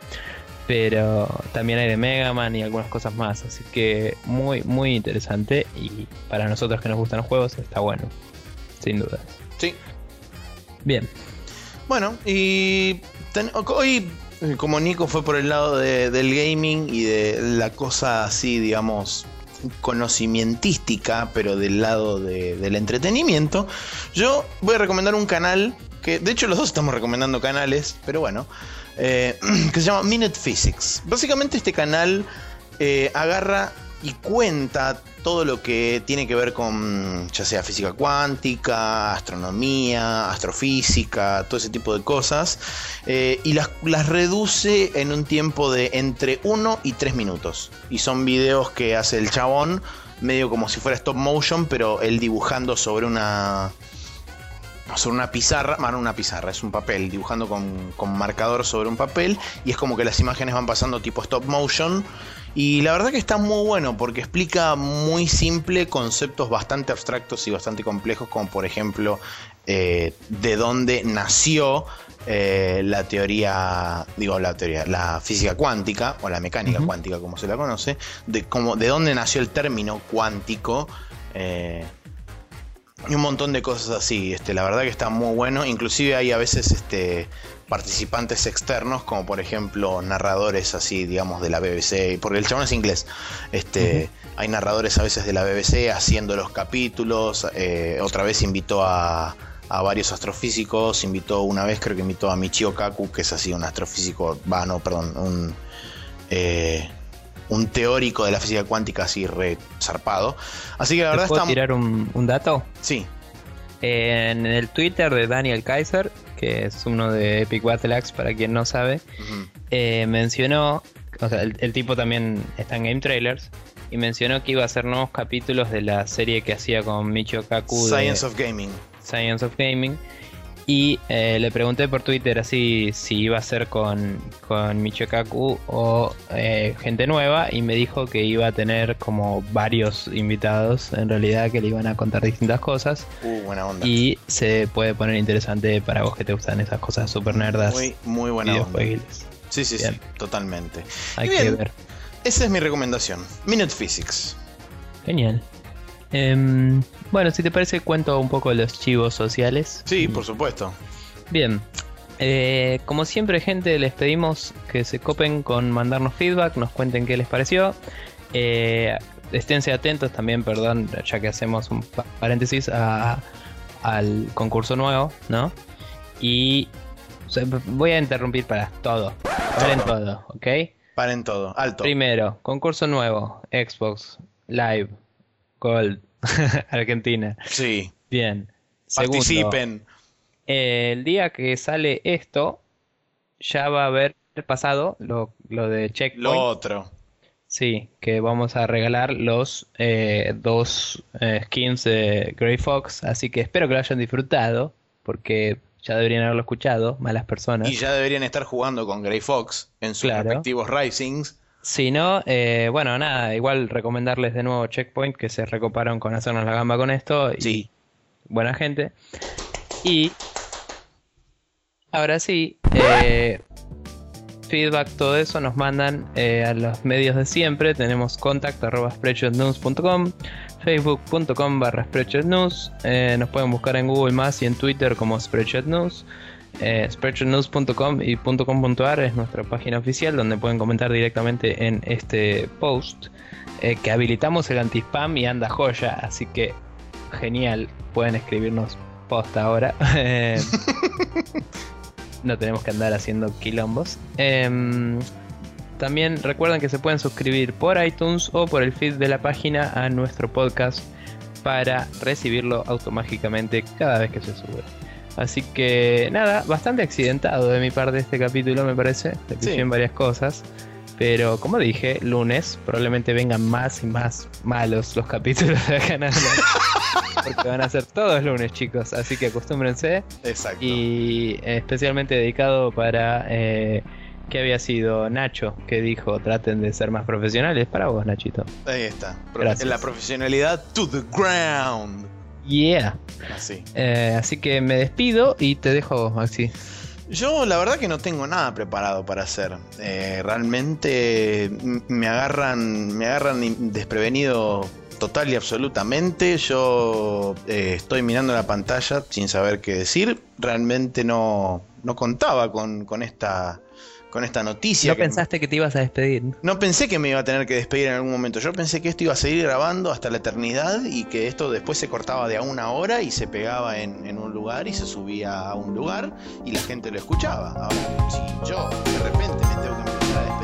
Speaker 2: Pero también hay de Mega Man y algunas cosas más. Así que muy, muy interesante. Y para nosotros que nos gustan los juegos, está bueno. Sin duda.
Speaker 1: Sí.
Speaker 2: Bien.
Speaker 1: Bueno, y ten- hoy, eh, como Nico fue por el lado de- del gaming y de la cosa así, digamos, conocimientística, pero del lado de- del entretenimiento, yo voy a recomendar un canal que, de hecho, los dos estamos recomendando canales, pero bueno, eh, que se llama Minute Physics. Básicamente, este canal eh, agarra y cuenta todo lo que tiene que ver con ya sea física cuántica, astronomía, astrofísica, todo ese tipo de cosas, eh, y las, las reduce en un tiempo de entre 1 y 3 minutos. Y son videos que hace el chabón, medio como si fuera stop motion, pero él dibujando sobre una... Sobre una pizarra, bueno, no una pizarra, es un papel, dibujando con, con marcador sobre un papel, y es como que las imágenes van pasando tipo stop motion, y la verdad que está muy bueno porque explica muy simple conceptos bastante abstractos y bastante complejos, como por ejemplo eh, de dónde nació eh, la teoría, digo la teoría, la física cuántica o la mecánica cuántica como se la conoce, de cómo, de dónde nació el término cuántico. eh, y un montón de cosas así, este, la verdad que está muy bueno. Inclusive hay a veces este, participantes externos, como por ejemplo narradores así, digamos, de la BBC, porque el chabón es inglés. Este, Hay narradores a veces de la BBC haciendo los capítulos. eh, otra vez invitó a, a varios astrofísicos. Invitó una vez, creo que invitó a Michio Kaku, que es así un astrofísico, va, no, perdón, un, eh, un teórico de la física cuántica así re zarpado. Así que la
Speaker 2: ¿Te
Speaker 1: verdad
Speaker 2: puedo
Speaker 1: está...
Speaker 2: tirar un, un dato?
Speaker 1: Sí,
Speaker 2: En el Twitter de Daniel Kaiser, que es uno de Epic Battle Axe, para quien no sabe, eh, mencionó, o sea, el, el tipo también está en Game Trailers, y mencionó que iba a hacer nuevos capítulos de la serie que hacía con Michio Kaku de
Speaker 1: Science of Gaming.
Speaker 2: Science of Gaming. Y eh, le pregunté por Twitter así si iba a ser con, con Michio Kaku o eh, gente nueva y me dijo que iba a tener como varios invitados en realidad que le iban a contar distintas cosas
Speaker 1: Uh, buena onda.
Speaker 2: y se puede poner interesante para vos que te gustan esas cosas super nerdas
Speaker 1: Muy, muy buena onda. Sí, sí, sí, totalmente.
Speaker 2: Hay que ver.
Speaker 1: Esa es mi recomendación. Minute Physics.
Speaker 2: Genial. Em, bueno, si te parece, cuento un poco los chivos sociales.
Speaker 1: Sí, por supuesto.
Speaker 2: Bien. Eh, como siempre, gente, les pedimos que se copen con mandarnos feedback, nos cuenten qué les pareció. Eh, esténse atentos también, perdón, ya que hacemos un pa- paréntesis a- al concurso nuevo, ¿no? Y o sea, voy a interrumpir para todo. Paren todo, ¿ok?
Speaker 1: Paren todo. Alto.
Speaker 2: Primero, concurso nuevo, Xbox Live Gold Argentina.
Speaker 1: Sí.
Speaker 2: Bien. Segundo,
Speaker 1: Participen.
Speaker 2: el día que sale esto, ya va a haber pasado lo, lo de Checkpoint.
Speaker 1: Lo otro.
Speaker 2: Sí, que vamos a regalar los eh, dos eh, skins de Grey Fox. Así que espero que lo hayan disfrutado, porque ya deberían haberlo escuchado, malas personas.
Speaker 1: Y ya deberían estar jugando con Grey Fox en sus
Speaker 2: Claro.
Speaker 1: respectivos Risings.
Speaker 2: Si no, eh, bueno, nada, igual recomendarles de nuevo Checkpoint, que se recoparon con hacernos la gamba con esto. Y
Speaker 1: Sí.
Speaker 2: buena gente. Y ahora sí, eh, feedback, todo eso nos mandan eh, a los medios de siempre. Tenemos contact arroba facebook.com barra. Eh, nos pueden buscar en Google Más y en Twitter como spreadshotnews. Eh, y .com.ar es nuestra página oficial donde pueden comentar directamente en este post. eh, que habilitamos el anti-spam y anda joya, así que genial, pueden escribirnos posta ahora. Eh, no tenemos que andar haciendo quilombos. Em, también recuerden que se pueden suscribir por iTunes o por el feed de la página a nuestro podcast para recibirlo automáticamente cada vez que se sube. Así que nada, bastante accidentado de mi parte este capítulo me parece. Le
Speaker 1: Sí.
Speaker 2: en varias cosas. Pero como dije, lunes probablemente vengan más y más malos los capítulos de Canal. porque van a ser todos lunes, chicos. Así que acostúmbrense.
Speaker 1: Exacto.
Speaker 2: Y especialmente dedicado para. Eh, ¿Qué había sido Nacho? Que dijo: traten de ser más profesionales. Para vos, Nachito.
Speaker 1: Ahí está.
Speaker 2: Gracias.
Speaker 1: La profesionalidad to the ground.
Speaker 2: Yeah.
Speaker 1: Así.
Speaker 2: Eh, así que me despido y te dejo Maxi.
Speaker 1: Yo la verdad que no tengo nada preparado para hacer. Eh, realmente me agarran, me agarran desprevenido total y absolutamente. Yo eh, estoy mirando la pantalla sin saber qué decir. Realmente no, no contaba con, con esta, con esta noticia.
Speaker 2: No pensaste que te ibas a despedir.
Speaker 1: No pensé que me iba a tener que despedir en algún momento. Yo pensé que esto iba a seguir grabando hasta la eternidad y que esto después se cortaba de a una hora y se pegaba en, en un lugar y se subía a un lugar y la gente lo escuchaba. Ahora, si yo de repente me tengo que empezar a despedir.